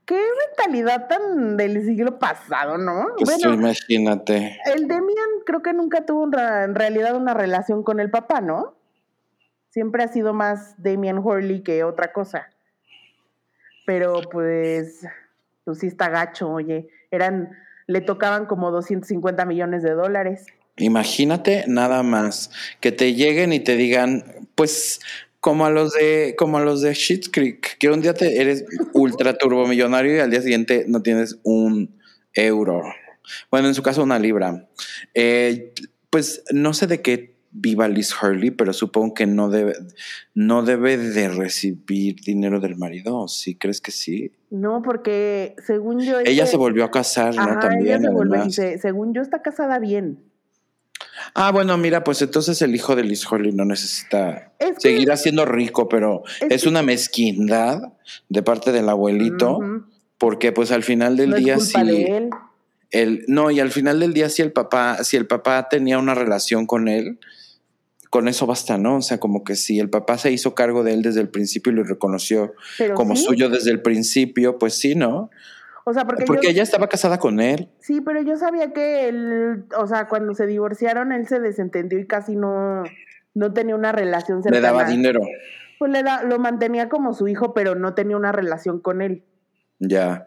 Qué mentalidad tan del siglo pasado, ¿no? Pues bueno, imagínate. El Demian creo que nunca tuvo en realidad una relación con el papá, ¿no? Siempre ha sido más Damian Horley que otra cosa. Pero pues, pues sí está gacho, oye. Eran, le tocaban como 250 millones de dólares. Imagínate nada más que te lleguen y te digan, pues como a los de como a los de Shit Creek, que un día te eres ultra turbomillonario y al día siguiente no tienes un euro. Bueno, en su caso una libra. Eh, pues no sé de qué viva Liz Hurley, pero supongo que no debe, no debe de recibir dinero del marido, ¿sí crees que sí? No, porque según yo... Ella se volvió a casar, ¿no? También, según yo está casada bien. Ah, bueno, mira, pues entonces el hijo de Liz Hurley no necesita seguir siendo rico, pero es, una mezquindad de parte del abuelito, porque pues al final del día sí el, no, y al final del día, si el papá, si el papá tenía una relación con él, con eso basta, ¿no? O sea, como que si el papá se hizo cargo de él desde el principio y lo reconoció como suyo desde el principio, pues sí, ¿no? O sea, porque, porque ella estaba casada con él. Sí, pero yo sabía que él, o sea, cuando se divorciaron, él se desentendió y casi no, no tenía una relación Le daba dinero. Pues le da, lo mantenía como su hijo, pero no tenía una relación con él. Ya.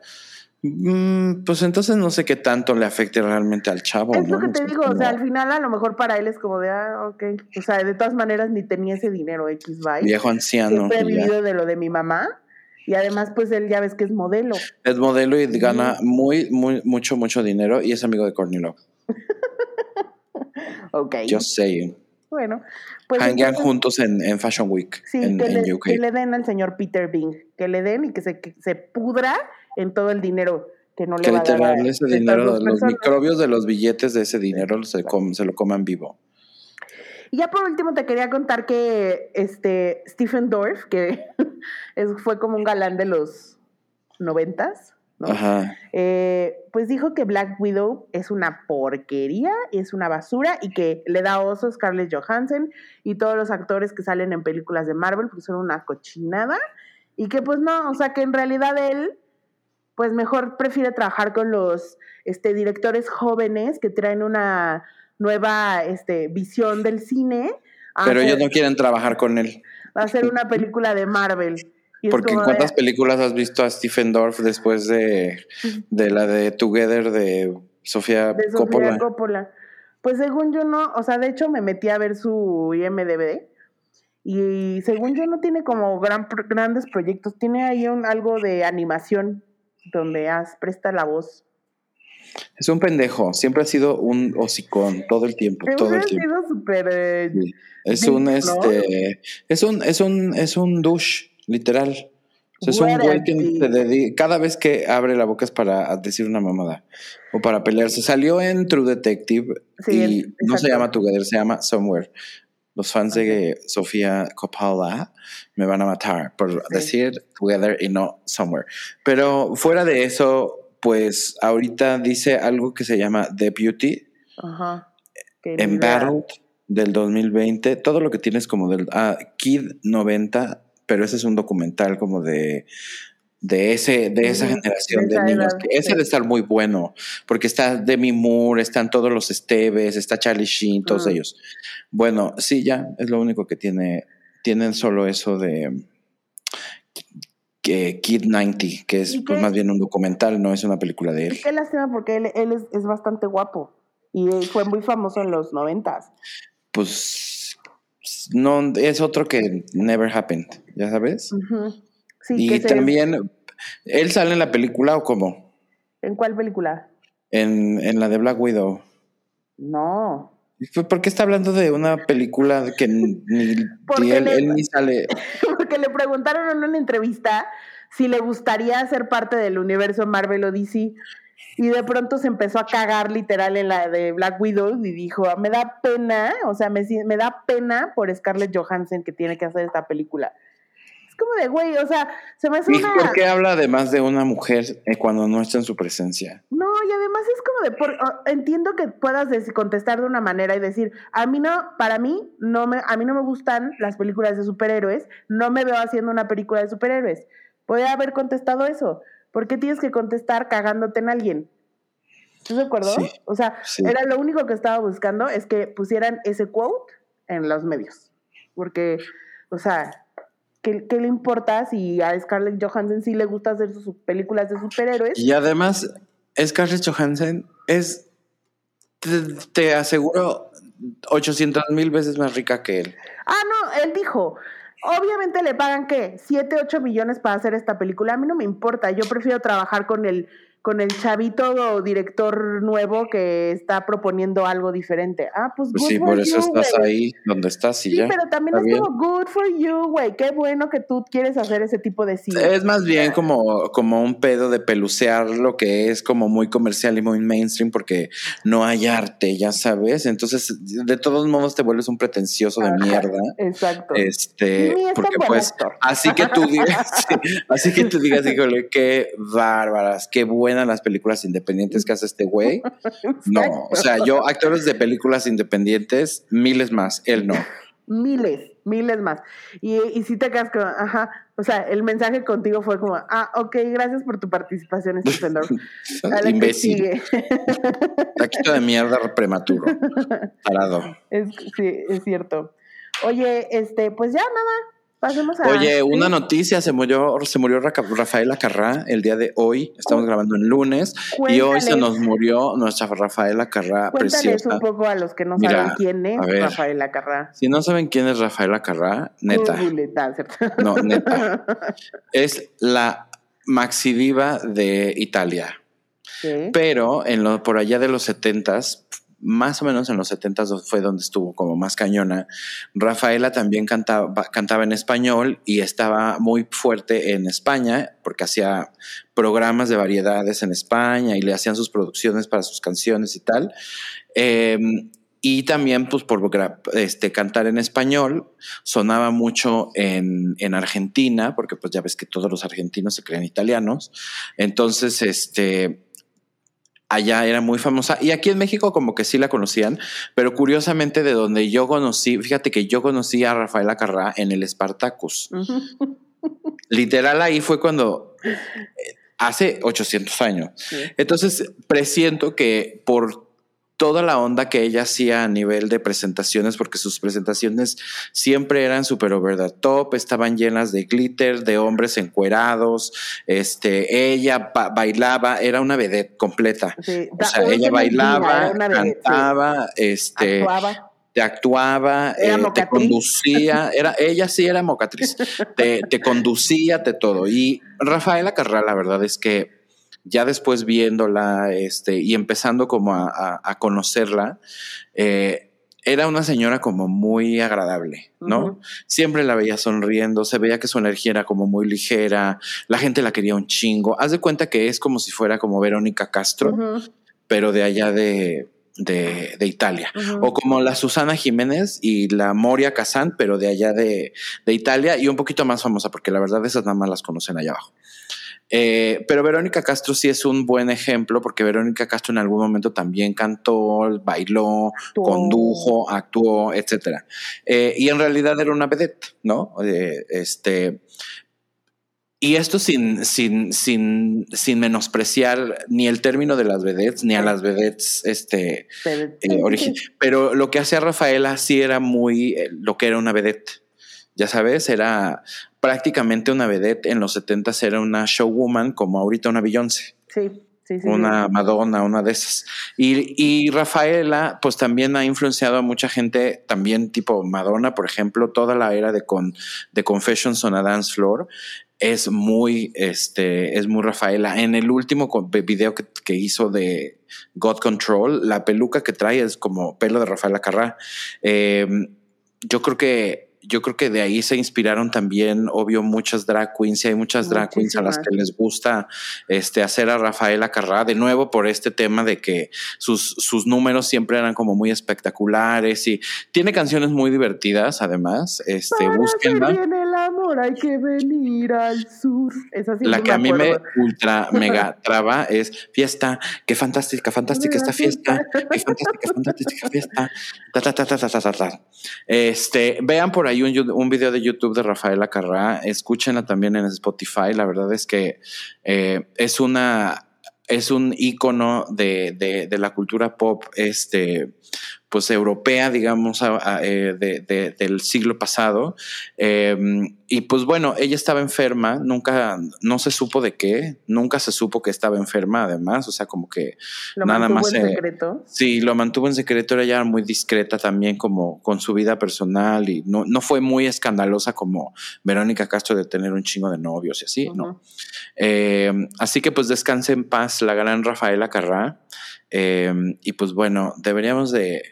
Mm, pues entonces no sé qué tanto le afecte realmente al chavo. es lo ¿no? que te digo, o sea, al final a lo mejor para él es como de, ah, ok. O sea, de todas maneras ni tenía ese dinero X, bye. Viejo anciano. Siempre he vivido de lo de mi mamá. Y además, pues él ya ves que es modelo. Es modelo y gana muy, muy, mucho, mucho dinero y es amigo de Courtney Love. Ok. Yo sé. Bueno, pues. Entonces, juntos en, en Fashion Week Sí, en, que, en le, UK. que le den al señor Peter Bing. Que le den y que se, que se pudra en todo el dinero que no le Que va a dar. a ese dinero, los personas. microbios de los billetes de ese dinero se, com- se lo coman vivo. Y ya por último te quería contar que este Stephen Dorff, que es- fue como un galán de los noventas, ¿no? Ajá. Eh, pues dijo que Black Widow es una porquería, es una basura y que le da oso a Scarlett Johansson y todos los actores que salen en películas de Marvel porque son una cochinada y que pues no, o sea que en realidad él pues mejor prefiere trabajar con los este, directores jóvenes que traen una nueva este, visión del cine Pero hacer, ellos no quieren trabajar con él. a hacer una película de Marvel. Porque en cuántas de- películas has visto a Stephen Dorff después de, de la de Together de Sofía de Sofía Coppola? Coppola. Pues según yo no, o sea, de hecho me metí a ver su IMDB y según yo no tiene como gran, grandes proyectos, tiene ahí un, algo de animación donde has, presta la voz. Es un pendejo, siempre ha sido un hocicón todo el tiempo, todo el tiempo. sido súper... eh, Sí. Es Big, un ¿no? este es un es un es un douche, literal. O sea, es un güey que Guarantee. se dedi- cada vez que abre la boca es para decir una mamada o para pelearse. Salió en True Detective Sí, y no se llama Together, se llama Somewhere. Los fans de Sofía Coppola me van a matar por decir Together y no Somewhere. Pero fuera de eso, pues ahorita dice algo que se llama. Ajá. ni idea. Embattled del 2020, todo lo que tienes como del ah, Kid 90, pero ese es un documental como de de ese de esa generación de niños edad, que ese sí. de estar muy bueno porque está Demi Moore están todos los Esteves está Charlie Sheen todos ellos bueno sí ya es lo único que tiene tienen solo eso de que Kid 90 que es ¿Y pues más bien un documental no es una película de él qué lástima porque él, él es, es bastante guapo y él fue muy famoso en los noventas. pues no es otro que never happened, ya sabes. Sí, y también él sale en la película o cómo? ¿En cuál película? En, en la de Black Widow. No. ¿Por qué está hablando de una película que ni, él, le- él ni sale? Porque le preguntaron en una entrevista si le gustaría ser parte del universo Marvel o DC. Y de pronto se empezó a cagar literal en la de Black Widow y dijo, "Ah, me da pena, o sea, me, me da pena por Scarlett Johansson que tiene que hacer esta película. Es como de, güey, o sea, se me hace ¿Y una... por qué habla además de una mujer eh, cuando no está en su presencia? No, y además es como de, por- o- entiendo que puedas contestar de una manera y decir, a mí no, para mí, no me, a mí no me gustan las películas de superhéroes, no me veo haciendo una película de superhéroes. Podría haber contestado eso. ¿Por qué tienes que contestar cagándote en alguien? ¿Estás de acuerdo? Sí, o sea, sí. era lo único que estaba buscando es que pusieran ese quote en los medios. Porque, o sea, ¿qué, qué le importa si a Scarlett Johansson sí le gusta hacer sus películas de superhéroes? Y además, Scarlett Johansson es, te, te aseguro, 800 mil veces más rica que él. Ah, no, él dijo, obviamente le pagan qué, 7, 8 millones para hacer esta película, a mí no me importa, yo prefiero trabajar con el con el chavito director nuevo que está proponiendo algo diferente. Ah, pues, Pues good sí, for por eso you, estás ahí donde estás y Sí, ya. pero también es bien. como good for you, güey. Qué bueno que tú quieres hacer ese tipo de cine. Es más bien como, como un pedo de pelucear lo que es como muy comercial y muy mainstream porque no hay arte, ya sabes. Entonces, de todos modos te vuelves un pretencioso de Ajá, mierda. Exacto. Este, Ni porque pues, actor. así que tú digas, sí, así que tú digas, híjole, qué bárbaras, qué buenas las películas independientes que hace este güey. No, o sea, yo, actores de películas independientes, miles más, él no. Miles, miles más. Y, y si te quedas con, ajá, o sea, el mensaje contigo fue como, ah, ok, gracias por tu participación, la que Imbécil, taquito de mierda prematuro, tarado. Es, sí, es cierto. Oye, este, pues ya nada, pasemos a... Oye, una noticia, se murió, se murió Rafael Acarrá el día de hoy, estamos grabando en lunes, y hoy se nos murió nuestra Rafael Acarrá Cuéntales un poco a los que no saben quién es Rafael Acarrá. Si no saben quién es Rafael Acarrá, neta. no, neta. Es la maxi diva de Italia. Pero en lo, por allá de los setentas, más o menos en los setentas fue donde estuvo como más cañona. Rafaela también cantaba, cantaba en español y estaba muy fuerte en España porque hacía programas de variedades en España y le hacían sus producciones para sus canciones y tal. Em, y también, pues, por este, cantar en español, sonaba mucho en, en, Argentina, porque pues ya ves que todos los argentinos se creen italianos. Entonces, este, allá era muy famosa y aquí en México como que sí la conocían, pero curiosamente de donde yo conocí, fíjate que yo conocí a Rafaela Carrá en el Spartacus. Literal ahí fue cuando eh, hace 800 años. Entonces presiento que por toda la onda que ella hacía a nivel de presentaciones, porque sus presentaciones siempre eran súper over the top, estaban llenas de glitter, de hombres encuerados, este, ella bailaba, era una vedette completa. O sea, ella bailaba, cantaba, este, actuaba te actuaba, eh, te conducía, era, ella sí era mocatriz, te, te conducía, de todo. Y Rafaela Carral, la verdad es que ya después viéndola este, y empezando como a, conocerla, eh, era una señora como muy agradable, ¿no? Siempre la veía sonriendo, se veía que su energía era como muy ligera, la gente la quería un chingo. Haz de cuenta que es como si fuera como Verónica Castro, pero de allá de, de, Italia. O como la Susana Jiménez y la Moria Kazan, pero de allá de, de, Italia y un poquito más famosa, porque la verdad esas nada más las conocen allá abajo. Eh, pero Verónica Castro sí es un buen ejemplo porque Verónica Castro en algún momento también cantó, bailó, condujo, actuó, etcétera. Eh, y en realidad era una vedette, ¿no? Eh, este, y esto sin, sin, sin, sin menospreciar ni el término de las vedettes, ni a las vedettes este, Pero lo que hacía Rafaela sí era muy lo que era una vedette. Ya sabes, era prácticamente una vedette en los 70 era una showwoman como ahorita una Beyoncé. Sí. Sí, sí, una Madonna, una de esas. Y, y, Rafaela, pues también ha influenciado a mucha gente, también tipo Madonna, por ejemplo, toda la era de, con, de Confessions on a Dance Floor es muy, este, es muy Rafaela. En el último video que, que, hizo de God Control, la peluca que trae es como pelo de Rafaela Carrá. Eh, yo creo que yo creo que de ahí se inspiraron también, obvio, muchas drag queens y hay muchas drag queens a las que les gusta este, hacer a Rafaela Carrá, de nuevo por este tema de que sus, sus números siempre eran como muy espectaculares y tiene canciones muy divertidas además, este, búsquenla. Hay que venir al sur. La que a mí me ultra mega traba es fiesta, qué fantástica, fantástica esta fiesta, qué fantástica, fantástica fiesta. Ta, ta, ta, ta, ta, ta, ta. Este, vean por ahí un, video de YouTube de Rafaela Carrá, escúchenla también en Spotify, la verdad es que eh, es una es un icono de, de, la cultura pop este, pues europea, digamos, eh, del siglo pasado. Em, y pues bueno, ella estaba enferma, nunca, no se supo de qué, nunca se supo que estaba enferma además, o sea, como que ¿Lo nada más... En secreto? Sí, lo mantuvo en secreto, era ya muy discreta también como con su vida personal y no, no fue muy escandalosa como Verónica Castro de tener un chingo de novios y así, ¿no? Em, así que pues descanse en paz la gran Rafaela Carrá. Em, y pues bueno, deberíamos de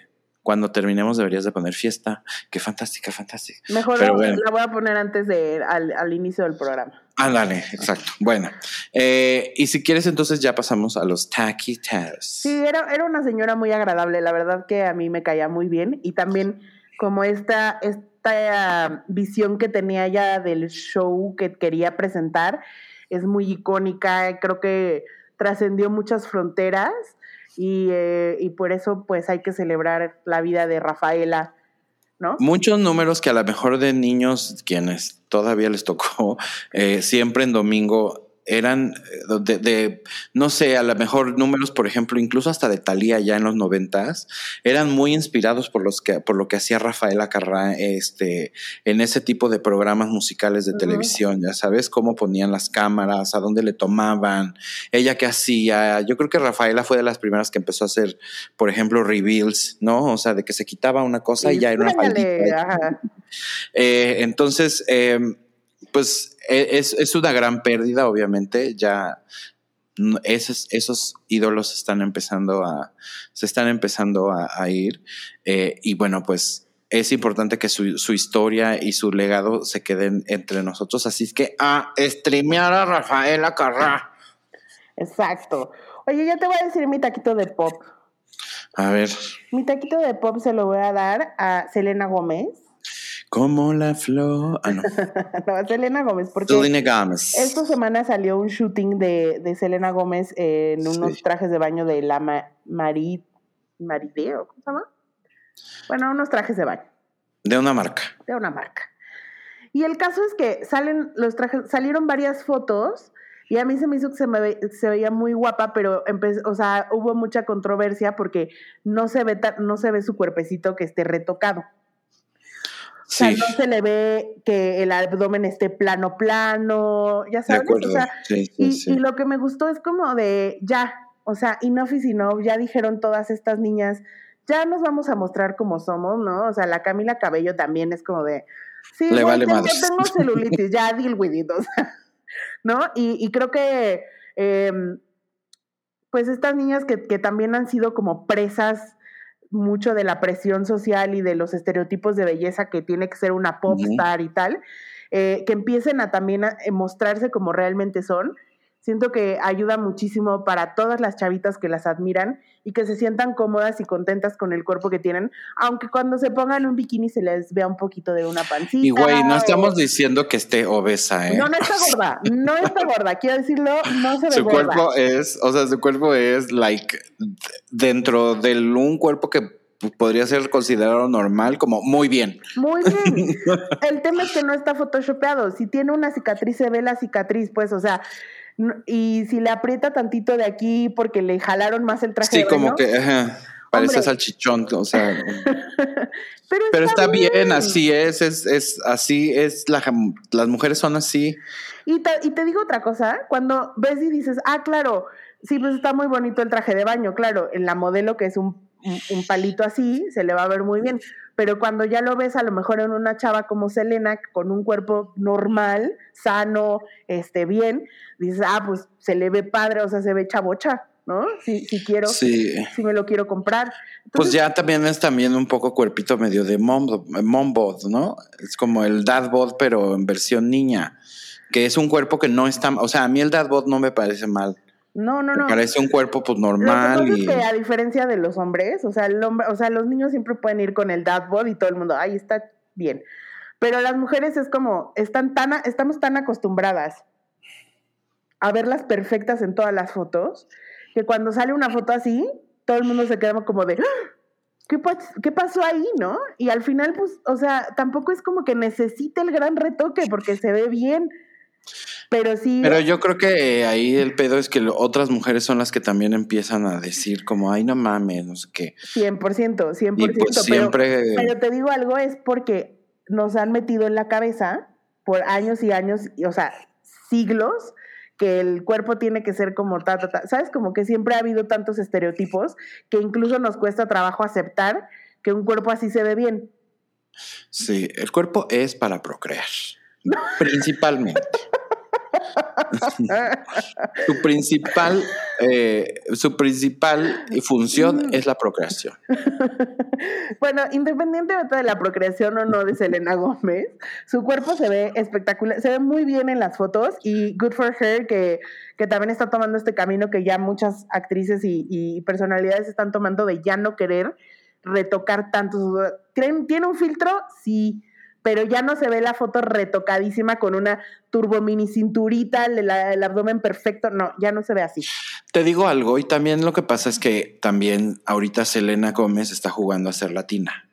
cuando terminemos deberías de poner fiesta. Qué fantástica, fantástica. Mejor la voy a poner antes de al, inicio del programa. Ándale, exacto. Bueno, eh, y si quieres entonces ya pasamos a los tacky tales. Sí, era, era una señora muy agradable, la verdad que a mí me caía muy bien y también como esta, esta visión que tenía ella del show que quería presentar es muy icónica, creo que trascendió muchas fronteras eh, y, por eso pues hay que celebrar la vida de Rafaela, ¿no? Muchos números que a lo mejor de niños, quienes todavía les tocó, eh, siempre en domingo eran eh, de, de, no sé, a lo mejor números, por ejemplo, incluso hasta de Talía ya en los noventas, eran muy inspirados por los que, por lo que hacía Rafaela Carrá este, en ese tipo de programas musicales de televisión, ya sabes, cómo ponían las cámaras, a dónde le tomaban, ella qué hacía. Yo creo que Rafaela fue de las primeras que empezó a hacer, por ejemplo, reveals, ¿no? O sea, de que se quitaba una cosa y ya era una faldita. Eh, entonces, eh, pues e, es, es, una gran pérdida, obviamente. Ya esos, esos ídolos están empezando a, se están empezando a, ir. Eh, y bueno, pues es importante que su, su, historia y su legado se queden entre nosotros. Así es que a streamear a Rafaela Carrá. Exacto. Oye, ya te voy a decir mi taquito de pop. A ver. Mi taquito de pop se lo voy a dar a Selena Gómez. Como la flor. Ah, no. no, Selena Gómez. Porque Selena Gómez. Esta semana salió un shooting de, de Selena Gómez en unos sí. trajes de baño de la ma Marid, Marideo, ¿cómo se llama? Bueno, unos trajes de baño. De una marca. De una marca. Y el caso es que salen los trajes, salieron varias fotos y a mí se me hizo que se, me ve, se veía muy guapa, pero o sea, hubo mucha controversia porque no se ve no se ve su cuerpecito que esté retocado. Sí. O sea, no se le ve que el abdomen esté plano, plano, ya sabes. O sea, sí, sí, y, y, lo que me gustó es como de ya, o sea, enough is enough, ya dijeron todas estas niñas, ya nos vamos a mostrar como somos, ¿no? O sea, la Camila Cabello también es como de, sí, le vale yo tengo celulitis, ya deal with it, o sea, ¿no? Y, y creo que, eh, pues estas niñas que, que también han sido como presas mucho de la presión social y de los estereotipos de belleza que tiene que ser una pop star y tal, eh, que empiecen a también a mostrarse como realmente son. Siento que ayuda muchísimo para todas las chavitas que las admiran y que se sientan cómodas y contentas con el cuerpo que tienen, aunque cuando se pongan un bikini se les vea un poquito de una pancita. Y güey, no estamos o... diciendo que esté obesa, ¿eh? No, no está gorda, no está gorda, quiero decirlo, no se ve Su gorda. cuerpo es, o sea, su cuerpo es like dentro de un cuerpo que podría ser considerado normal, como muy bien. Muy bien. El tema es que no está photoshopeado. Si tiene una cicatriz, se ve la cicatriz, pues, o sea, y si le aprieta tantito de aquí porque le jalaron más el traje. Sí, como que ajá, parece Hombre. salchichón, o sea. pero, pero, está, bien. bien, así es, es, es así es, la, las mujeres son así. Y te, y te digo otra cosa, cuando ves y dices, ah, claro, sí, pues está muy bonito el traje de baño, claro, en la modelo que es un un palito así, se le va a ver muy bien. Pero cuando ya lo ves a lo mejor en una chava como Selena, con un cuerpo normal, sano, este, bien, dices, ah, pues se le ve padre, o sea, se ve chabocha, ¿no? Si, si quiero, sí. si me lo quiero comprar. Entonces, pues ya también es también un poco cuerpito medio de mom, mom bod, ¿no? Es como el dad bod, pero en versión niña, que es un cuerpo que no está, o sea, a mí el dad bod no me parece mal. No, no, no. Parece un cuerpo pues normal. Lo que y... es que a diferencia de los hombres, o sea, el hombre, o sea, los niños siempre pueden ir con el dad bod y todo el mundo, ahí está bien. Pero las mujeres es como, están tan, estamos tan acostumbradas a verlas perfectas en todas las fotos, que cuando sale una foto así, todo el mundo se queda como de, ¡Ah! ¿Qué, ¿qué, pasó ahí, no? Y al final, pues, o sea, tampoco es como que necesite el gran retoque porque se ve bien. Pero sí. Pero yo creo que ahí el pedo es que otras mujeres son las que también empiezan a decir como, ay, no mames, no sé qué. 100%, 100%. Y pues siempre... pero, pero te digo algo, es porque nos han metido en la cabeza por años y años, o sea, siglos, que el cuerpo tiene que ser como ta, ta, ta. ¿Sabes? Como que siempre ha habido tantos estereotipos que incluso nos cuesta trabajo aceptar que un cuerpo así se ve bien. Sí, el cuerpo es para procrear. Principalmente. su principal eh, su principal función mm. es la procreación. bueno, independientemente de la procreación o no de Selena Gómez, su cuerpo se ve espectacular, se ve muy bien en las fotos y good for her que, que también está tomando este camino que ya muchas actrices y, y personalidades están tomando de ya no querer retocar tanto. ¿Tiene un filtro? Sí pero ya no se ve la foto retocadísima con una turbo mini cinturita, el, el, abdomen perfecto, no, ya no se ve así. Te digo algo, y también lo que pasa es que también ahorita Selena Gómez está jugando a ser latina.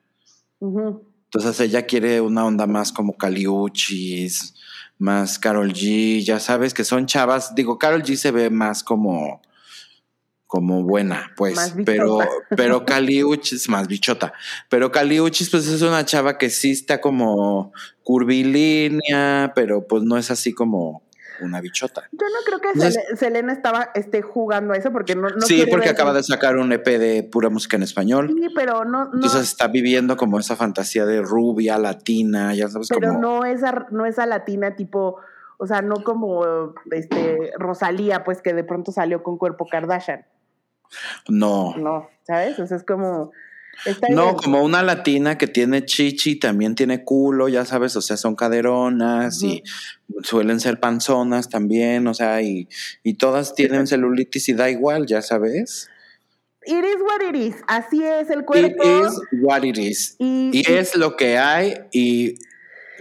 Uh -huh. Entonces ella quiere una onda más como Caliuchis, más Carol G, ya sabes que son chavas, digo, Carol G se ve más como como buena, pues, pero pero Caliuchis más bichota, pero Caliuchis pues es una chava que sí está como curvilínea, pero pues no es así como una bichota. Yo no creo que Selena estaba esté jugando a eso porque no, no Sí, porque acaba de sacar un EP de pura música en español. Sí, pero no, no, Entonces está viviendo como esa fantasía de rubia, latina, ya sabes Pero no esa no esa latina tipo, o sea, no como este Rosalía, pues que de pronto salió con cuerpo Kardashian. No. No, ¿sabes? O sea, es como no, como una latina que tiene chichi, también tiene culo, ya sabes, o sea, son caderonas y suelen ser panzonas también, o sea, y, y todas tienen celulitis y da igual, ya sabes. It is what it is, así es el cuerpo. It is what it is. Y, es lo que hay y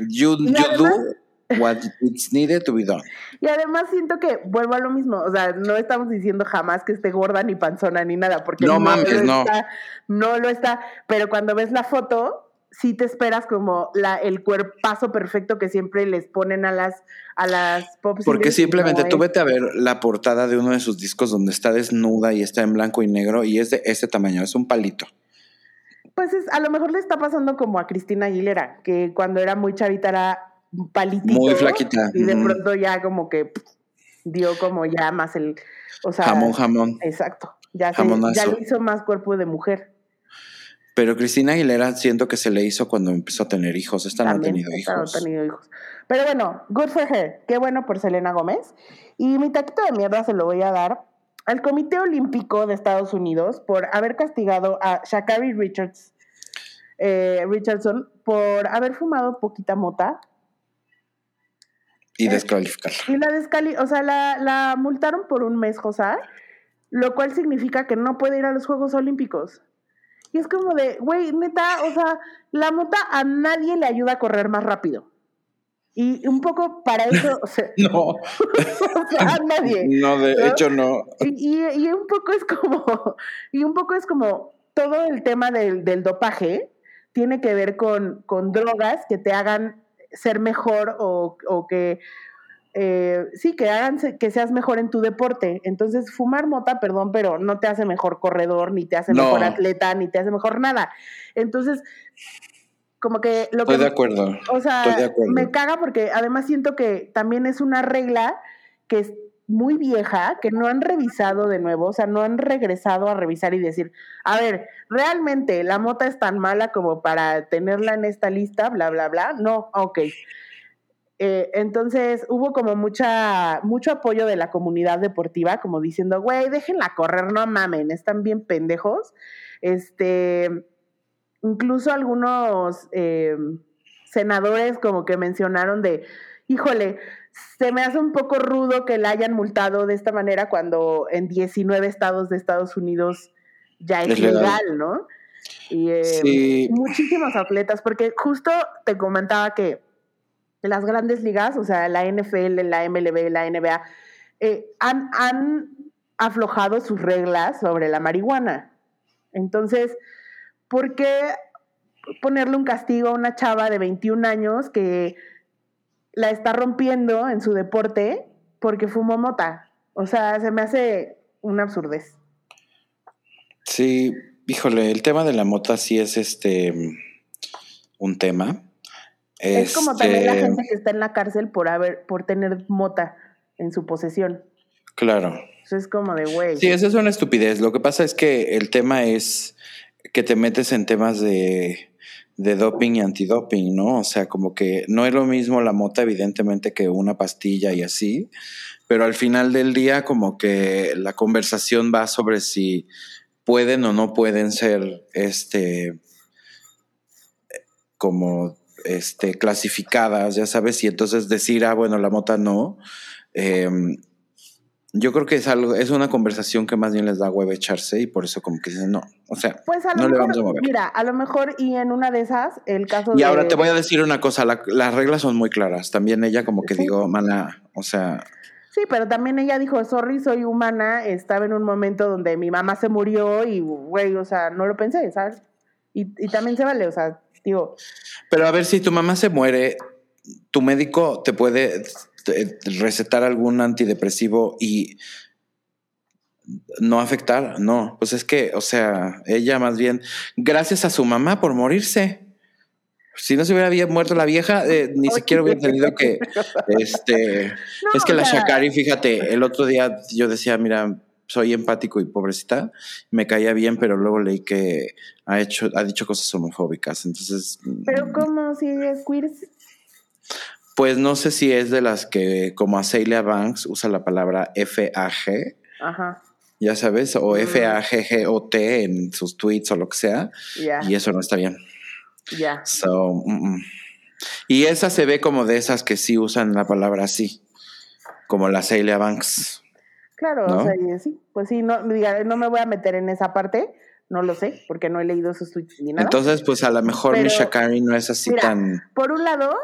you, you do what it's needed to be done. Y además siento que vuelvo a lo mismo, o sea, no estamos diciendo jamás que esté gorda ni panzona ni nada, porque no, mames, no. Está, no lo está, pero cuando ves la foto, sí te esperas como la, el cuerpazo perfecto que siempre les ponen a las, a las pop Porque simplemente tú vete a ver la portada de uno de sus discos donde está desnuda y está en blanco y negro y es de ese tamaño, es un palito. Pues es, a lo mejor le está pasando como a Cristina Aguilera, que cuando era muy chavita era palitito. Muy flaquita. Y de pronto ya como que dio como ya más el... O sea, jamón, jamón. Exacto. Ya, ya le hizo más cuerpo de mujer. Pero Cristina Aguilera siento que se le hizo cuando empezó a tener hijos. Esta no ha tenido hijos. Tenido hijos. Pero bueno, good for her. Qué bueno por Selena Gómez. Y mi taquito de mierda se lo voy a dar al Comité Olímpico de Estados Unidos por haber castigado a Shakari Richards, eh, Richardson por haber fumado poquita mota y eh, descalificarla. Y la descali o sea, la, la multaron por un mes, José, lo cual significa que no puede ir a los Juegos Olímpicos. Y es como de, güey, neta, o sea, la mota a nadie le ayuda a correr más rápido. Y un poco para eso, o sea, no. a nadie. No, de hecho no. Y, y, un poco es como, y un poco es como todo el tema del, del dopaje tiene que ver con, con drogas que te hagan ser mejor o, o que eh, sí, que hagan que seas mejor en tu deporte. Entonces, fumar mota, perdón, pero no te hace mejor corredor, ni te hace mejor atleta, ni te hace mejor nada. Entonces, como que lo Estoy de acuerdo. O sea, me caga porque además siento que también es una regla que es muy vieja, que no han revisado de nuevo, o sea, no han regresado a revisar y decir, a ver, realmente la mota es tan mala como para tenerla en esta lista, bla, bla, bla. No, ok. Eh, entonces hubo como mucha, mucho apoyo de la comunidad deportiva, como diciendo, güey, déjenla correr, no mamen, están bien pendejos. Este, incluso algunos eh, senadores como que mencionaron de, híjole, se me hace un poco rudo que la hayan multado de esta manera cuando en 19 estados de Estados Unidos ya es, legal, ¿no? Y eh, muchísimos atletas, porque justo te comentaba que las grandes ligas, o sea, la NFL, la MLB, la NBA, eh, han, han aflojado sus reglas sobre la marihuana. Entonces, ¿por qué ponerle un castigo a una chava de 21 años que la está rompiendo en su deporte porque fumó mota? O sea, se me hace una absurdez. Sí, híjole, el tema de la mota sí es este un tema. Es como también la este, gente que está en la cárcel por haber, por tener mota en su posesión. Claro. Eso es como de güey. Sí, eso es una estupidez. Lo que pasa es que el tema es que te metes en temas de, de doping y antidoping, ¿no? O sea, como que no es lo mismo la mota, evidentemente, que una pastilla y así, pero al final del día, como que la conversación va sobre si pueden o no pueden ser, este, como este, clasificadas, ya sabes, y entonces decir, ah, bueno, la mota no. Em, yo creo que es algo, es una conversación que más bien les da huevo echarse y por eso como que dicen no, o sea, pues no le vamos a mover. Mira, a lo mejor y en una de esas, el caso y ahora te voy a decir una cosa, las reglas son muy claras, también ella como que digo, mala, o sea... Sí, pero también ella dijo, sorry, soy humana, estaba en un momento donde mi mamá se murió y, güey, o sea, no lo pensé, ¿sabes? Y, y también se vale, o sea, pero a ver, si tu mamá se muere, tu médico te puede recetar algún antidepresivo y no afectar, no, pues es que, o sea, ella más bien, gracias a su mamá por morirse. Si no se hubiera muerto la vieja, eh, ni siquiera hubiera entendido que, este, es que la Shakari, fíjate, el otro día yo decía, mira, soy empático y pobrecita, me caía bien, pero luego leí que ha hecho, ha dicho cosas homofóbicas, entonces. Pero mm, cómo si es queer. Pues no sé si es de las que, como Acelia Banks, usa la palabra FAG. Ajá ya sabes, o F-A-G-G-O-T en sus tweets o lo que sea. Y eso no está bien. Ya. So, Y esa se ve como de esas que sí usan la palabra así, como la Celia Banks. Claro, o sea, sí, pues sí, no, no me voy a meter en esa parte, no lo sé, porque no he leído sus tweets ni nada. Entonces, pues a lo mejor Misha Kari no es así tan... Por un lado...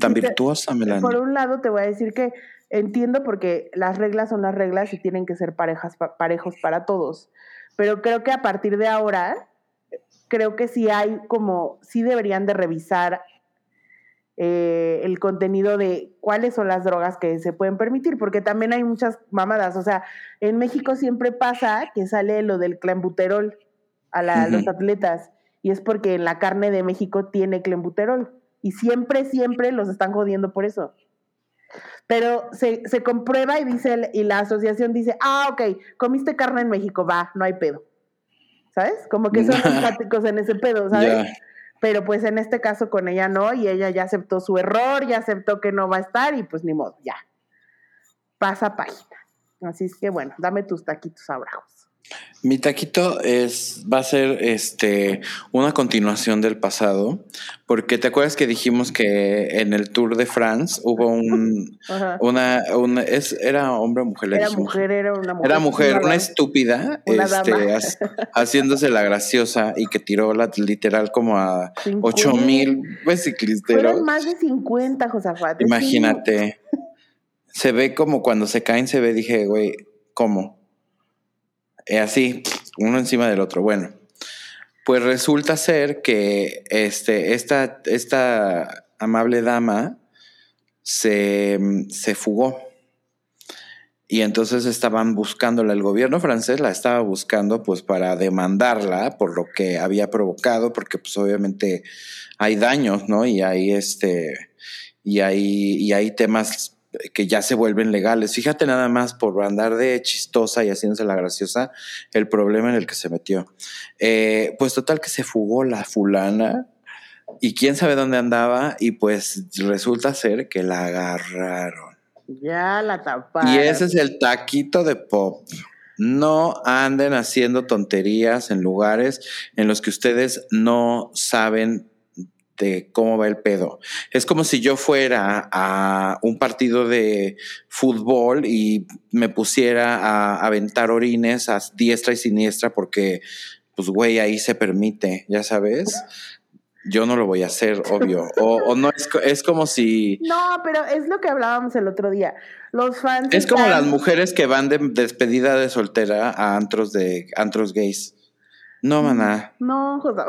Tan virtuosa, Melanie. Por un lado, te voy a decir que Entiendo porque las reglas son las reglas y tienen que ser parejas, parejos para todos. Pero creo que a partir de ahora, creo que sí hay como, sí deberían de revisar eh, el contenido de cuáles son las drogas que se pueden permitir, porque también hay muchas mamadas. O sea, en México siempre pasa que sale lo del clenbuterol a, los atletas, y es porque en la carne de México tiene clenbuterol. Y siempre, siempre los están jodiendo por eso. Pero se, se comprueba y dice, y la asociación dice, ah, ok, comiste carne en México, va, no hay pedo. ¿Sabes? Como que son empáticos en ese pedo, ¿sabes? Pero pues en este caso con ella no, y ella ya aceptó su error, ya aceptó que no va a estar, y pues ni modo, ya. Pasa página. Así es que bueno, dame tus taquitos abrajos. Mi taquito es, va a ser este, una continuación del pasado, porque te acuerdas que dijimos que en el Tour de France hubo un, una, una es, era hombre o mujer. Era mujer, era una mujer. Era mujer, una, estúpida, este, haciéndose la graciosa y que tiró la, literal como a ocho mil ciclisteros. Fueron más de 50, Josafat. Imagínate. Se ve como cuando se caen, se ve, dije, güey, ¿cómo? Eh, así, uno encima del otro. Bueno, pues resulta ser que este, esta, esta amable dama se, se fugó. Y entonces estaban buscándola, el gobierno francés la estaba buscando pues para demandarla por lo que había provocado, porque pues obviamente hay daños, ¿no? Y hay este, y hay, y hay temas que ya se vuelven legales. Fíjate nada más por andar de chistosa y haciéndose la graciosa el problema en el que se metió. Eh, pues total que se fugó la fulana y quién sabe dónde andaba y pues resulta ser que la agarraron. Ya la taparon. Y ese es el taquito de pop. No anden haciendo tonterías en lugares en los que ustedes no saben de cómo va el pedo. Es como si yo fuera a un partido de fútbol y me pusiera a aventar orines a diestra y siniestra porque, pues, güey, ahí se permite, ya sabes. Yo no lo voy a hacer, obvio. O, no, es, es, como si... No, pero es lo que hablábamos el otro día. Los fans... Es como las mujeres que van de despedida de soltera a antros, de, antros gays. No, maná. No, José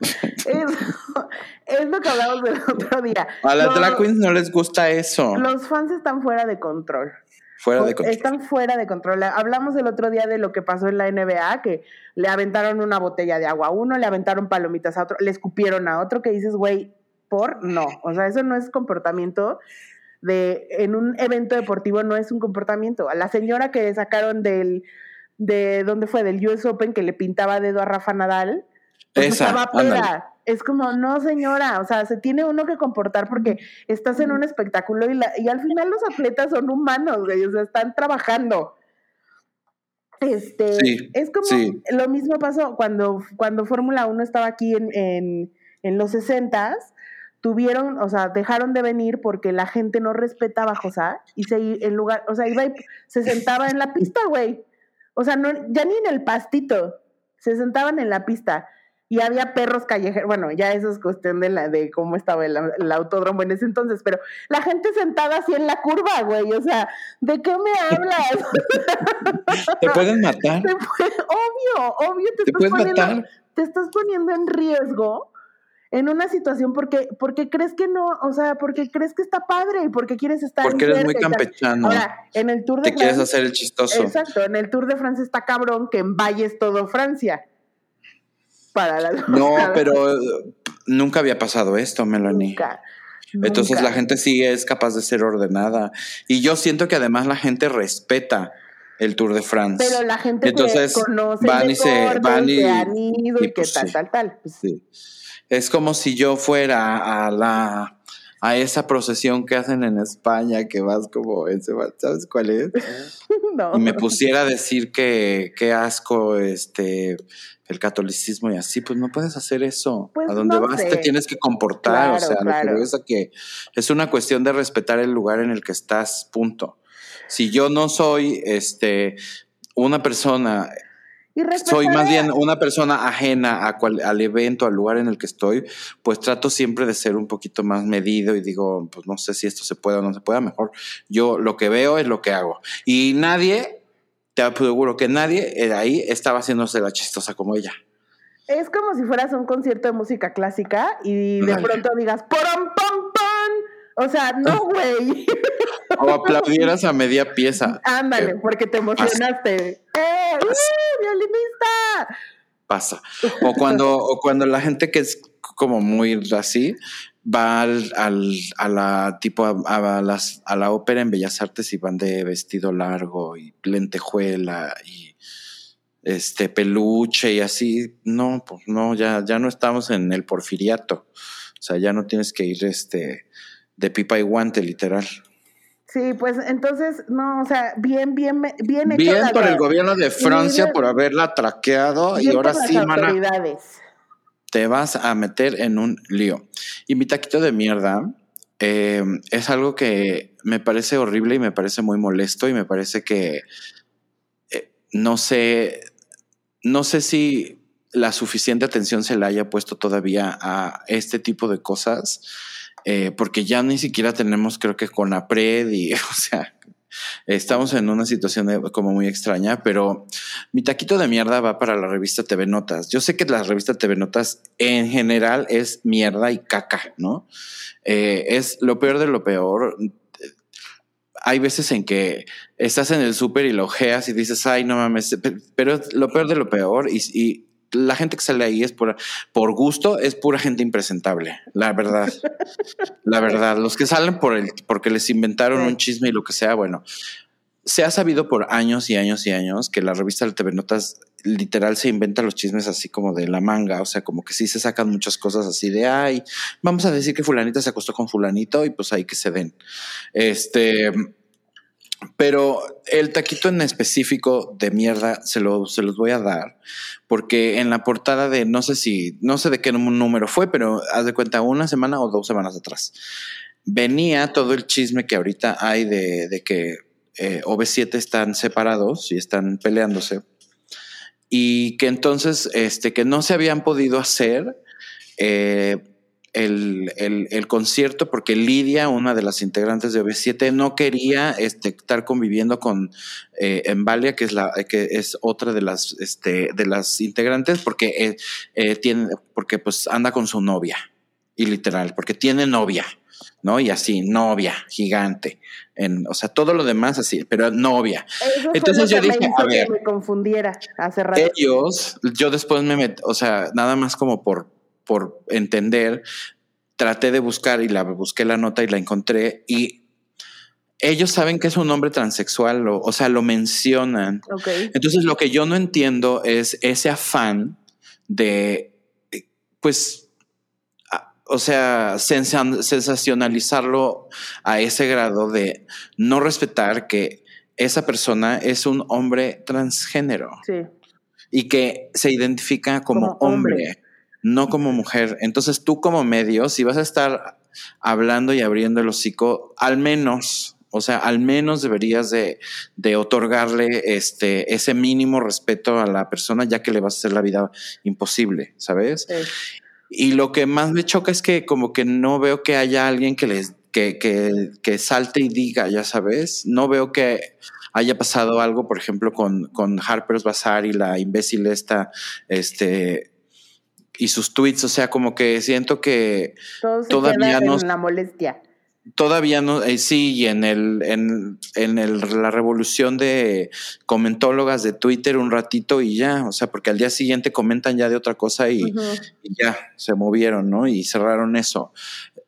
es, lo que hablamos del otro día. A las drag queens no les gusta eso. Los fans están fuera de control. Fuera de control. Están fuera de control. Hablamos el otro día de lo que pasó en la NBA, que le aventaron una botella de agua a uno, le aventaron palomitas a otro, le escupieron a otro, que dices, güey, por no. O sea, eso no es comportamiento de, en un evento deportivo no es un comportamiento. A la señora que sacaron del, de, ¿dónde fue? Del US Open, que le pintaba dedo a Rafa Nadal, estaba Es como, no señora, o sea, se tiene uno que comportar porque estás en un espectáculo y, y al final los atletas son humanos, güey, o sea, están trabajando. Este, es como lo mismo pasó cuando, cuando Fórmula 1 estaba aquí en, en, en los 60 tuvieron, o sea, dejaron de venir porque la gente no respetaba a José y se en lugar, o sea, iba y se sentaba en la pista, güey. O sea, no, ya ni en el pastito, se sentaban en la pista y había perros callejeros, bueno, ya eso es cuestión de la de cómo estaba el, autódromo en ese entonces, pero la gente sentada así en la curva, güey, o sea, ¿de qué me hablas? ¿Te pueden matar? obvio, obvio, te, estás poniendo, te estás poniendo en riesgo en una situación porque, porque crees que no, o sea, porque crees que está padre y porque quieres estar Porque eres muy campechano. Ahora, en el Tour de Te quieres hacer el chistoso. Exacto, en el Tour de Francia está cabrón que en Valle es todo Francia. Para la No, pero nunca había pasado esto, Melanie. Nunca. Entonces la gente sí es capaz de ser ordenada. Y yo siento que además la gente respeta el Tour de France. Pero la gente Entonces, que conoce van y se van y, y, que pues tal, tal, tal. Pues. Sí. Es como si yo fuera a la a esa procesión que hacen en España, que vas como ese, ¿sabes cuál es? no. Y me pusiera a decir que qué asco este el catolicismo y así, pues no puedes hacer eso. Pues a donde vas te tienes que comportar, o sea, lo que es que es una cuestión de respetar el lugar en el que estás, punto. Si yo no soy este una persona soy más bien una persona ajena a al evento, al lugar en el que estoy, pues trato siempre de ser un poquito más medido y digo, pues no sé si esto se puede o no se puede, mejor yo lo que veo es lo que hago. Y nadie te aseguro que nadie ahí estaba haciéndose la chistosa como ella. Es como si fueras a un concierto de música clásica y de pronto digas ¡Pom, pom, pom! O sea, no, güey. O aplaudieras a media pieza. Ándale, porque te emocionaste. ¡Eh! ¡Uh, violinista! Pasa. O cuando, o cuando la gente que es como muy así, va al, a la tipo a, las, a la ópera en Bellas Artes y van de vestido largo y lentejuela y este peluche y así. No, pues no, ya, ya no estamos en el porfiriato. O sea, ya no tienes que ir este de pipa y guante, literal. Sí, pues entonces, no, o sea, bien, bien, bien hecho. Bien por el gobierno de Francia por haberla traqueado y ahora sí, mana te vas a meter en un lío. Y mi taquito de mierda eh, es algo que me parece horrible y me parece muy molesto y me parece que eh, no sé, no sé si la suficiente atención se le haya puesto todavía a este tipo de cosas, eh, porque ya ni siquiera tenemos, creo que con APRED y, o sea, Estamos en una situación como muy extraña, pero mi taquito de mierda va para la revista TV Notas. Yo sé que la revista TV Notas en general es mierda y caca, ¿no? Eh, es lo peor de lo peor. Hay veces en que estás en el súper y lo ojeas y dices, ay, no mames, pero lo peor de lo peor y la gente que sale ahí es por, por gusto, es pura gente impresentable, la verdad. la verdad, los que salen por el, porque les inventaron un chisme y lo que sea, bueno, se ha sabido por años y años y años que la revista de TV Notas literal se inventa los chismes así como de la manga, o sea, como que sí se sacan muchas cosas así de, ay, vamos a decir que fulanita se acostó con fulanito y pues ahí que se den. Este, pero el taquito en específico de mierda se, lo, se los voy a dar, porque en la portada de no sé si, no sé de qué número fue, pero haz de cuenta una semana o dos semanas atrás, venía todo el chisme que ahorita hay de, de que eh, OV7 están separados y están peleándose, y que entonces, este, que no se habían podido hacer. Eh, el, el, concierto porque Lidia, una de las integrantes de OV7, no quería este, estar conviviendo con eh, Embalia, que es la que es otra de las este, de las integrantes, porque eh, eh, tiene, porque pues anda con su novia, y literal, porque tiene novia, ¿no? Y así, novia, gigante. En, o sea, todo lo demás así, pero novia. Entonces yo dije, a ver, me confundiera hace rato. Ellos, yo después me metí, o sea, nada más como por por entender, traté de buscar y la busqué la nota y la encontré y ellos saben que es un hombre transexual, o, sea, lo mencionan. Entonces, lo que yo no entiendo es ese afán de, pues, o sea, sensacionalizarlo a ese grado de no respetar que esa persona es un hombre transgénero. Y que se identifica como, hombre no como mujer. Entonces tú como medio, si vas a estar hablando y abriendo el hocico, al menos, o sea, al menos deberías de, de, otorgarle este, ese mínimo respeto a la persona, ya que le vas a hacer la vida imposible, ¿sabes? Y lo que más me choca es que como que no veo que haya alguien que les que, que, que salte y diga, ya sabes, no veo que haya pasado algo, por ejemplo, con, con Harper's Bazaar y la imbécil esta, este, y sus tweets, o sea, como que siento que todavía no... En la molestia. Todavía no, eh, sí, y en el, en, en el, la revolución de comentólogas de Twitter un ratito y ya, o sea, porque al día siguiente comentan ya de otra cosa y, y ya se movieron, ¿no? Y cerraron eso.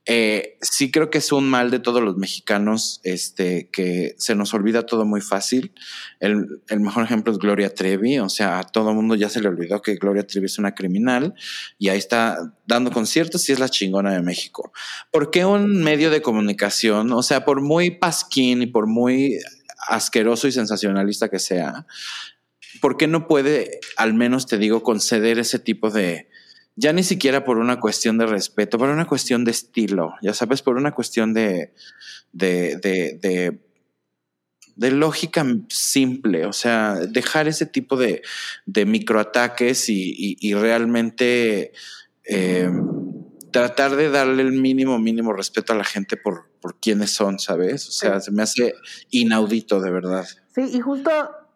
Eh, sí creo que es un mal de todos los mexicanos, este, que se nos olvida todo muy fácil. El, mejor ejemplo es Gloria Trevi, o sea, a todo mundo ya se le olvidó que Gloria Trevi es una criminal y ahí está dando conciertos y es la chingona de México. ¿Por qué un medio de comunicación, o sea, por muy pasquín y por muy asqueroso y sensacionalista que sea, ¿por qué no puede, al menos te digo, conceder ese tipo de, ya ni siquiera por una cuestión de respeto, por una cuestión de estilo, ya sabes, por una cuestión de, de, de, de, lógica simple, o sea, dejar ese tipo de, de microataques y, y, realmente eh, tratar de darle el mínimo, mínimo respeto a la gente por, por quienes son, ¿sabes? O sea, se me hace inaudito, de verdad. Sí, y justo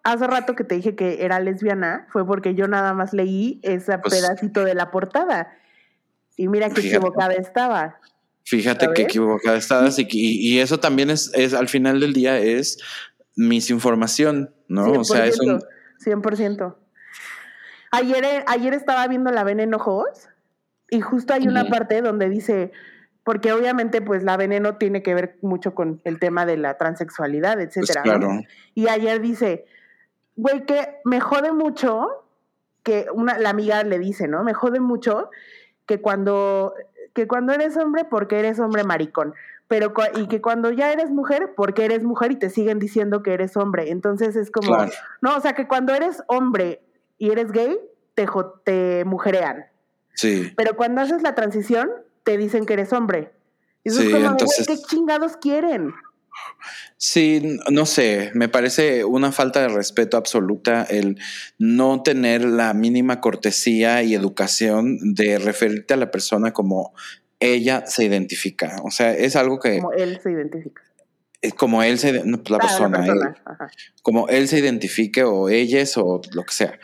hace rato que te dije que era lesbiana fue porque yo nada más leí ese pues pedacito de la portada. Y mira qué equivocada estaba. Fíjate qué equivocada estabas y, y, eso también es, es, al final del día, es misinformación, ¿no? o sea, es un... 100%. Ayer, ayer estaba viendo La Veneno Ojos y justo hay una parte donde dice, porque obviamente pues la veneno tiene que ver mucho con el tema de la transexualidad, pues etcétera. claro. Y ayer dice, güey, que me jode mucho que una, la amiga le dice, ¿no? Me jode mucho que cuando, que cuando eres hombre, porque eres hombre maricón. Pero, y que cuando ya eres mujer, porque eres mujer y te siguen diciendo que eres hombre. Entonces es como, no, o sea, que cuando eres hombre y eres gay, te, te mujerean. Sí. Pero cuando haces la transición, te dicen que eres hombre. Y eso es como, entonces... ¿qué chingados quieren? Sí, no sé, me parece una falta de respeto absoluta el no tener la mínima cortesía y educación de referirte a la persona como ella se identifica. O sea, es algo que... Como él se identifica. Como él se... No, pues, la, persona, como él se identifique o ellas o lo que sea.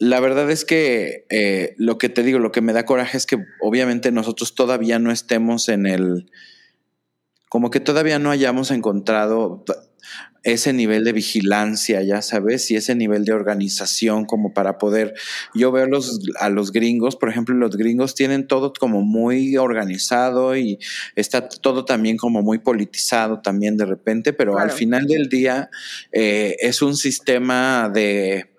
La verdad es que eh, lo que te digo, lo que me da coraje es que obviamente nosotros todavía no estemos en el como que todavía no hayamos encontrado ese nivel de vigilancia, ya sabes, y ese nivel de organización como para poder, yo veo los, a los gringos, por ejemplo, los gringos tienen todo como muy organizado y está todo también como muy politizado también de repente, pero al final del día eh, es un sistema de,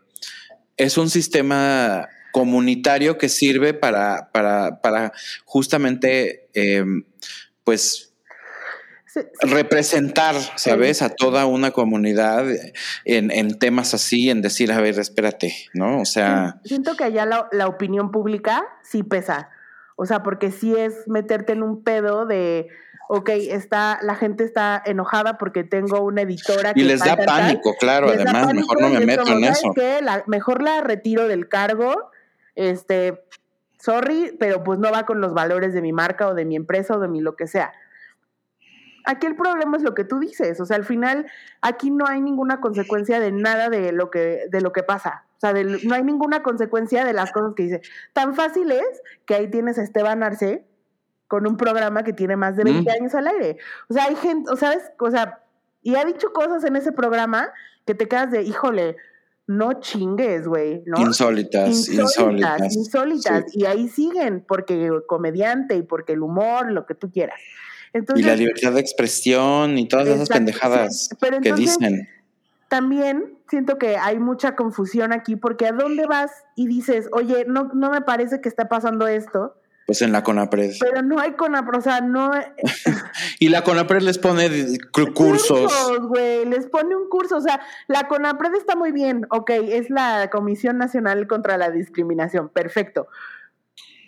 es un sistema comunitario que sirve para, para, para justamente, eh, pues, representar, ¿sabes? A toda una comunidad en, temas así, en decir, a ver, espérate, ¿no? O sea... Siento que allá la, opinión pública sí pesa. O sea, porque sí es meterte en un pedo de, ok, está, la gente está enojada porque tengo una editora que... Y les da pánico, claro, además, mejor no me meto en eso. mejor la retiro del cargo, este, sorry, pero pues no va con los valores de mi marca o de mi empresa o de mi lo que sea. Aquí el problema es lo que tú dices, o sea, al final aquí no hay ninguna consecuencia de nada de lo que, de lo que pasa. O sea, no hay ninguna consecuencia de las cosas que dice. Tan fácil es que ahí tienes a Esteban Arce con un programa que tiene más de 20 años al aire. O sea, hay gente, o sabes, o sea, y ha dicho cosas en ese programa que te quedas de, híjole, no chingues, güey, ¿no? Insólitas, insólitas. Insólitas, Y ahí siguen, porque comediante y porque el humor, lo que tú quieras y la libertad de expresión y todas esas pendejadas que dicen. También siento que hay mucha confusión aquí porque a dónde vas y dices, oye, no, no me parece que está pasando esto. Pues en la CONAPRED. Pero no hay CONAPRED, o sea, no... y la CONAPRED les pone cursos. Cursos, güey, les pone un curso, o sea, la CONAPRED está muy bien, ok, es la Comisión Nacional contra la Discriminación, perfecto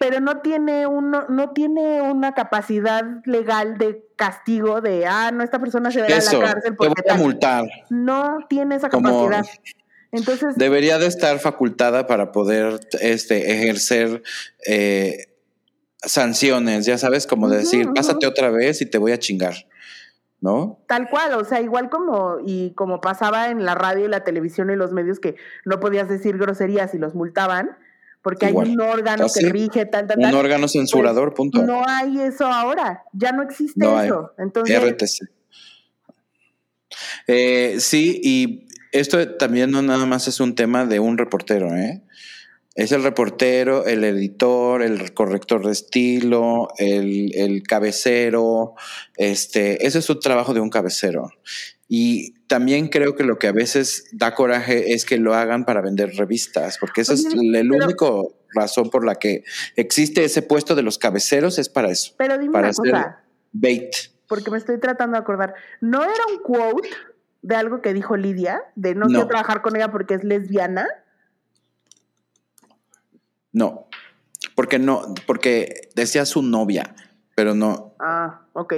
pero no tiene uno, no tiene una capacidad legal de castigo de ah, no, esta persona se verá a la cárcel porque te voy a multar. No tiene esa capacidad. Entonces debería de estar facultada para poder este ejercer eh, sanciones, ya sabes, como decir, pásate otra vez y te voy a chingar. ¿no? Tal cual, o sea, igual como y como pasaba en la radio y la televisión y los medios que no podías decir groserías y los multaban, porque hay un órgano que rige, tal, tal, Un órgano censurador, pues, punto. No hay eso ahora, ya no existe eso. Entonces, RTC. Eh, sí, y esto también no nada más es un tema de un reportero, ¿eh? Es el reportero, el editor, el corrector de estilo, el, el cabecero. Este, ese es un trabajo de un cabecero. Y también creo que lo que a veces da coraje es que lo hagan para vender revistas, porque esa es la única razón por la que existe ese puesto de los cabeceros, es para eso. Pero dime para una cosa. Bait. Porque me estoy tratando de acordar. ¿No era un quote de algo que dijo Lidia? De no, no. quiero trabajar con ella porque es lesbiana. No, porque no, porque decía su novia, pero no. Ah, ok.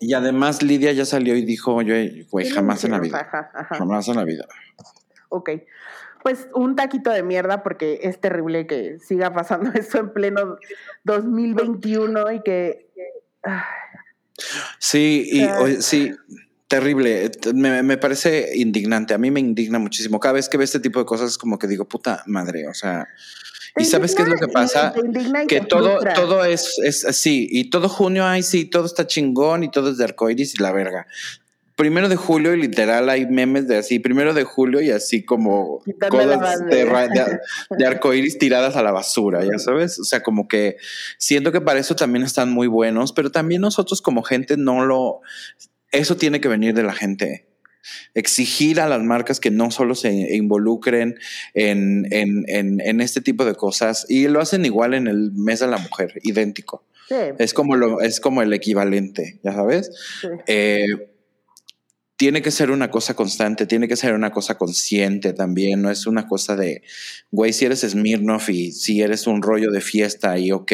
Y además Lidia ya salió y dijo, oye, güey, jamás en la vida. Jamás en la vida. Ok. Pues un taquito de mierda porque es terrible que siga pasando esto en pleno 2021 y que... Sí, y sí, terrible. Me, me, parece indignante. A mí me indigna muchísimo. Cada vez que veo este tipo de cosas es como que digo, puta madre, o sea... ¿Y sabes qué es lo que pasa? Que todo, todo es, es así. Y todo junio, ay, sí, todo está chingón y todo es de arcoiris y la verga. Primero de julio, y literal, hay memes de así, primero de julio y así como cosas de, de, de arcoiris tiradas a la basura, ya sabes. O sea, como que siento que para eso también están muy buenos, pero también nosotros como gente no lo. Eso tiene que venir de la gente exigir a las marcas que no solo se involucren en, en, en, este tipo de cosas y lo hacen igual en el mes de la mujer, idéntico. Sí. Es, como lo, es como el equivalente, ya sabes. Sí. Eh, tiene que ser una cosa constante, tiene que ser una cosa consciente también, no es una cosa de, güey, si eres Smirnoff y si eres un rollo de fiesta y ok,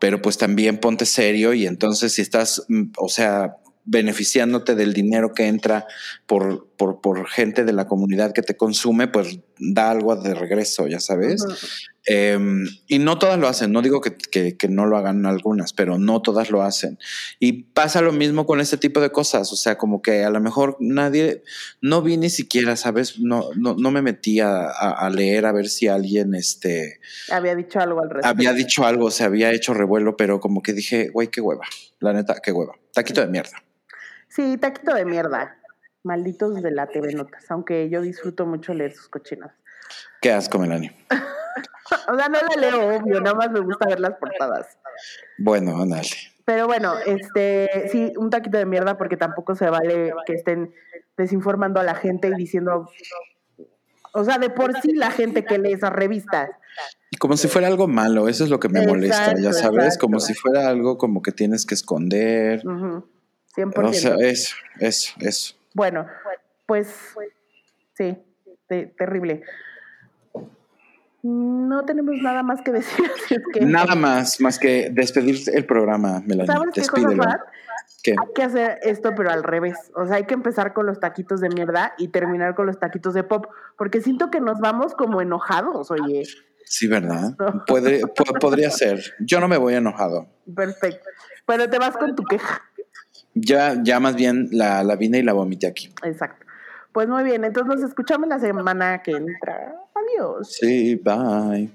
pero pues también ponte serio y entonces si estás, o sea, beneficiándote del dinero que entra por, por, por, gente de la comunidad que te consume, pues da algo de regreso, ya sabes. Uh -huh. eh, y no todas lo hacen, no digo que, que, que, no lo hagan algunas, pero no todas lo hacen. Y pasa lo mismo con este tipo de cosas, o sea, como que a lo mejor nadie, no vi ni siquiera, ¿sabes? No, no, no me metí a, a, a leer a ver si alguien, este... Había dicho algo al respecto. Había dicho algo, se había hecho revuelo, pero como que dije, güey, qué hueva, la neta, qué hueva, taquito de mierda. Sí, taquito de mierda. Malditos de la TV Notas, aunque yo disfruto mucho leer sus cochinas. Qué asco, Melanie. o sea, no la leo, obvio, nada más me gusta ver las portadas. Bueno, ándale. Pero bueno, este, sí, un taquito de mierda porque tampoco se vale que estén desinformando a la gente y diciendo, o sea, de por sí la gente que lee esas revistas. Como si fuera algo malo, eso es lo que me exacto, molesta, ya sabes, exacto. como si fuera algo como que tienes que esconder. Uh -huh. 100%. O sea, eso, eso, eso. Bueno, pues sí, te, terrible. No tenemos nada más que decir. Que... Nada más, más que despedir el programa, Melanie. ¿Sabes Despídelo. qué Hay que hacer esto, pero al revés. O sea, hay que empezar con los taquitos de mierda y terminar con los taquitos de pop, porque siento que nos vamos como enojados, oye. Sí, ¿verdad? No. Puede, podría ser. Yo no me voy enojado. Perfecto. Pero te vas con tu queja. Ya, ya más bien la, la vine y la vomité aquí. Exacto. Pues muy bien, entonces nos escuchamos la semana que entra. Adiós. Sí, bye.